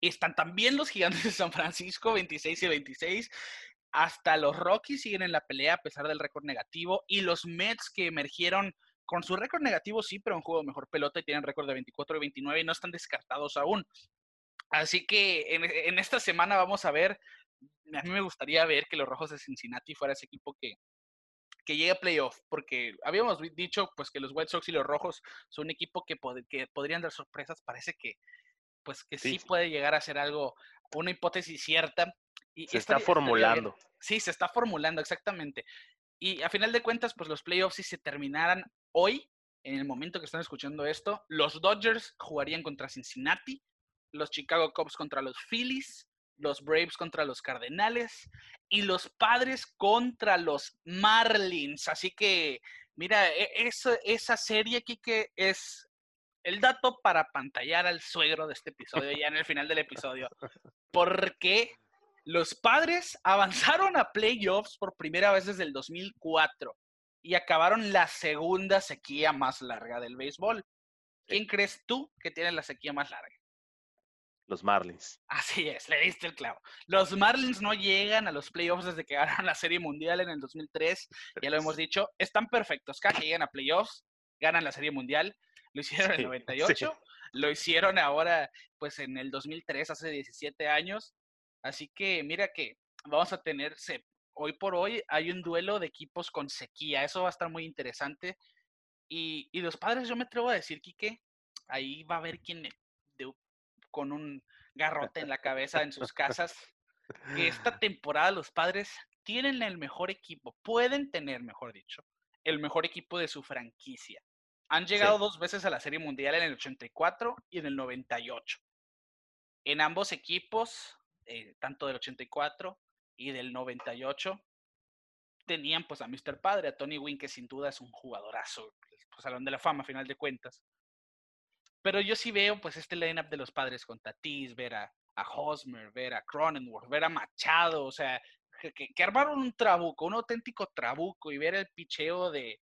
Están también los gigantes de San Francisco, 26 y 26. Hasta los Rockies siguen en la pelea a pesar del récord negativo. Y los Mets que emergieron con su récord negativo, sí, pero un juego de mejor pelota y tienen récord de 24 y 29 y no están descartados aún. Así que en, en esta semana vamos a ver. A mí me gustaría ver que los Rojos de Cincinnati fuera ese equipo que, que llegue a playoff, porque habíamos dicho pues que los White Sox y los Rojos son un equipo que, que podrían dar sorpresas, parece que pues que sí, puede llegar a ser algo, una hipótesis cierta. Y se está formulando. Sí, se está formulando, exactamente. Y a final de cuentas, pues los playoffs si se terminaran hoy, en el momento que están escuchando esto, los Dodgers jugarían contra Cincinnati, los Chicago Cubs contra los Phillies, los Braves contra los Cardenales y los Padres contra los Marlins. Así que, mira, e, esa serie, que es el dato para pantallar al suegro de este episodio, ya en el final del episodio. Porque los Padres avanzaron a playoffs por primera vez desde el 2004 y acabaron la segunda sequía más larga del béisbol. ¿Quién crees tú que tiene la sequía más larga? Los Marlins. Así es, le diste el clavo. Los Marlins no llegan a los playoffs desde que ganaron la Serie Mundial en el 2003. Ya lo hemos dicho. Están perfectos. Cada que llegan a playoffs, ganan la Serie Mundial. Lo hicieron en el 98. Lo hicieron ahora, pues en el 2003, hace 17 años. Así que mira que vamos a tener, hoy por hoy hay un duelo de equipos con sequía. Eso va a estar muy interesante. Y, y los padres, yo me atrevo a decir, Quique, ahí va a haber quien con un garrote en la cabeza en sus casas, que esta temporada los padres tienen el mejor equipo, pueden tener, mejor dicho, el mejor equipo de su franquicia. Han llegado dos veces a la Serie Mundial en el 84 y en el 98. En ambos equipos, eh, tanto del 84 y del 98, tenían pues a Mr. Padre, a Tony Wynn, que sin duda es un jugadorazo, pues Salón de la Fama a final de cuentas. Pero yo sí veo pues este lineup de los padres con Tatis, ver a, Hosmer, ver a Cronenworth, ver a Machado, o sea, que, armaron un trabuco, un auténtico trabuco y ver el picheo de,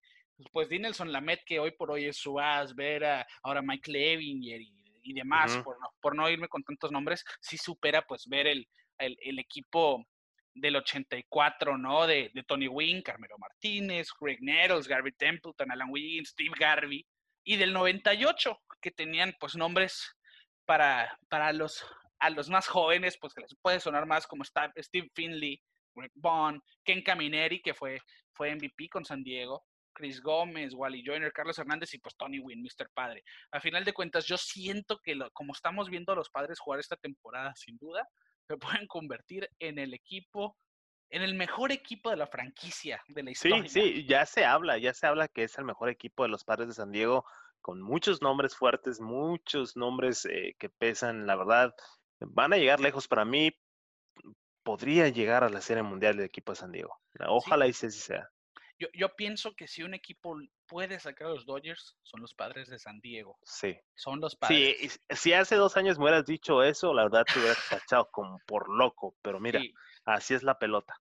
pues Dinelson Lamet, que hoy por hoy es su as, ver a ahora Mike Levinger y, demás, por, no, por no irme con tantos nombres, sí supera pues ver el, el, equipo del 84, ¿no? De, de, Tony Wynn, Carmelo Martínez, Greg Nettles, Gary Templeton, Alan Wiggins, Steve Garvey, y del 98, que tenían pues nombres para, para los, a los más jóvenes, pues que les puede sonar más como Steve Finley, Greg Bond, Ken Camineri, que fue, fue MVP con San Diego, Chris Gómez, Wally Joyner, Carlos Hernández y pues Tony Wynn, Mr. Padre. A final de cuentas, yo siento que como estamos viendo a los padres jugar esta temporada, sin duda, se pueden convertir en el equipo, en el mejor equipo de la franquicia de la historia. Sí, sí, ya se habla, ya se habla que es el mejor equipo de los padres de San Diego, con muchos nombres fuertes, muchos nombres eh, que pesan, la verdad, van a llegar lejos para mí. Podría llegar a la Serie Mundial del equipo de San Diego. Ojalá y sí sea. Yo, yo, pienso que si un equipo puede sacar a los Dodgers, son los padres de San Diego. Sí. Son los padres. Sí, si hace dos años me hubieras dicho eso, la verdad te hubieras tachado como por loco, pero mira, así es la pelota.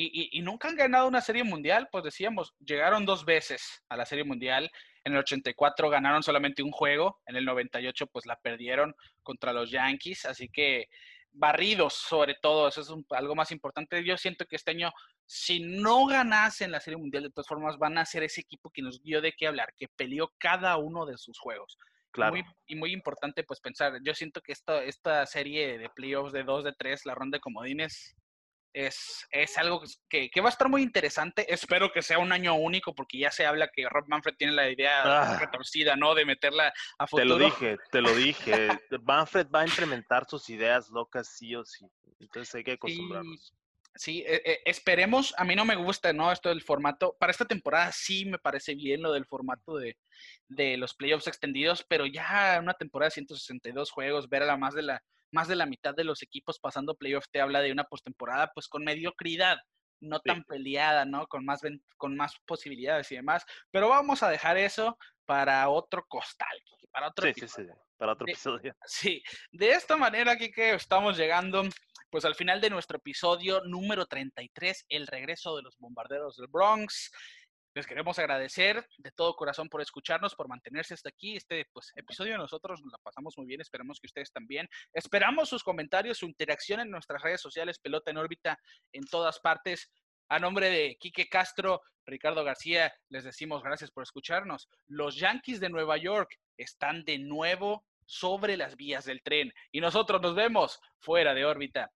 Y, y, nunca han ganado una serie mundial, pues decíamos, llegaron dos veces a la serie mundial. En el 84 ganaron solamente un juego, en el 98 pues la perdieron contra los Yankees, así que barridos sobre todo, eso es algo más importante. Yo siento que este año, si no ganasen la Serie Mundial, de todas formas van a ser ese equipo que nos dio de qué hablar, que peleó cada uno de sus juegos. Claro. y muy importante pues pensar, yo siento que esta, esta serie de playoffs de 2 de 3, la ronda de comodines, es, es algo que, que, va a estar muy interesante. Espero que sea un año único, porque ya se habla que Rob Manfred tiene la idea ah. retorcida, ¿no? De meterla a futuro. Te lo dije, te lo dije. Manfred va a implementar sus ideas locas sí o sí. Entonces hay que acostumbrarnos. Sí, e, e, esperemos. A mí no me gusta, ¿no? Esto del formato. Para esta temporada sí me parece bien lo del formato de, de los playoffs extendidos, pero ya una temporada de 162 juegos, ver a la más de la más de la mitad de los equipos pasando playoff te habla de una postemporada pues con mediocridad, no tan peleada, ¿no? Con más, con más posibilidades y demás. Pero vamos a dejar eso para otro costal, para otro sí, Sí, sí, para otro episodio. Sí, de esta manera, que estamos llegando pues al final de nuestro episodio número 33, el regreso de los bombarderos del Bronx. Les queremos agradecer de todo corazón por escucharnos, por mantenerse hasta aquí. Este pues, episodio nosotros nos la pasamos muy bien, esperamos que ustedes también. Esperamos sus comentarios, su interacción en nuestras redes sociales, Pelota en órbita en todas partes. A nombre de Quique Castro, Ricardo García, les decimos gracias por escucharnos. Los Yankees de Nueva York están de nuevo sobre las vías del tren y nosotros nos vemos fuera de órbita.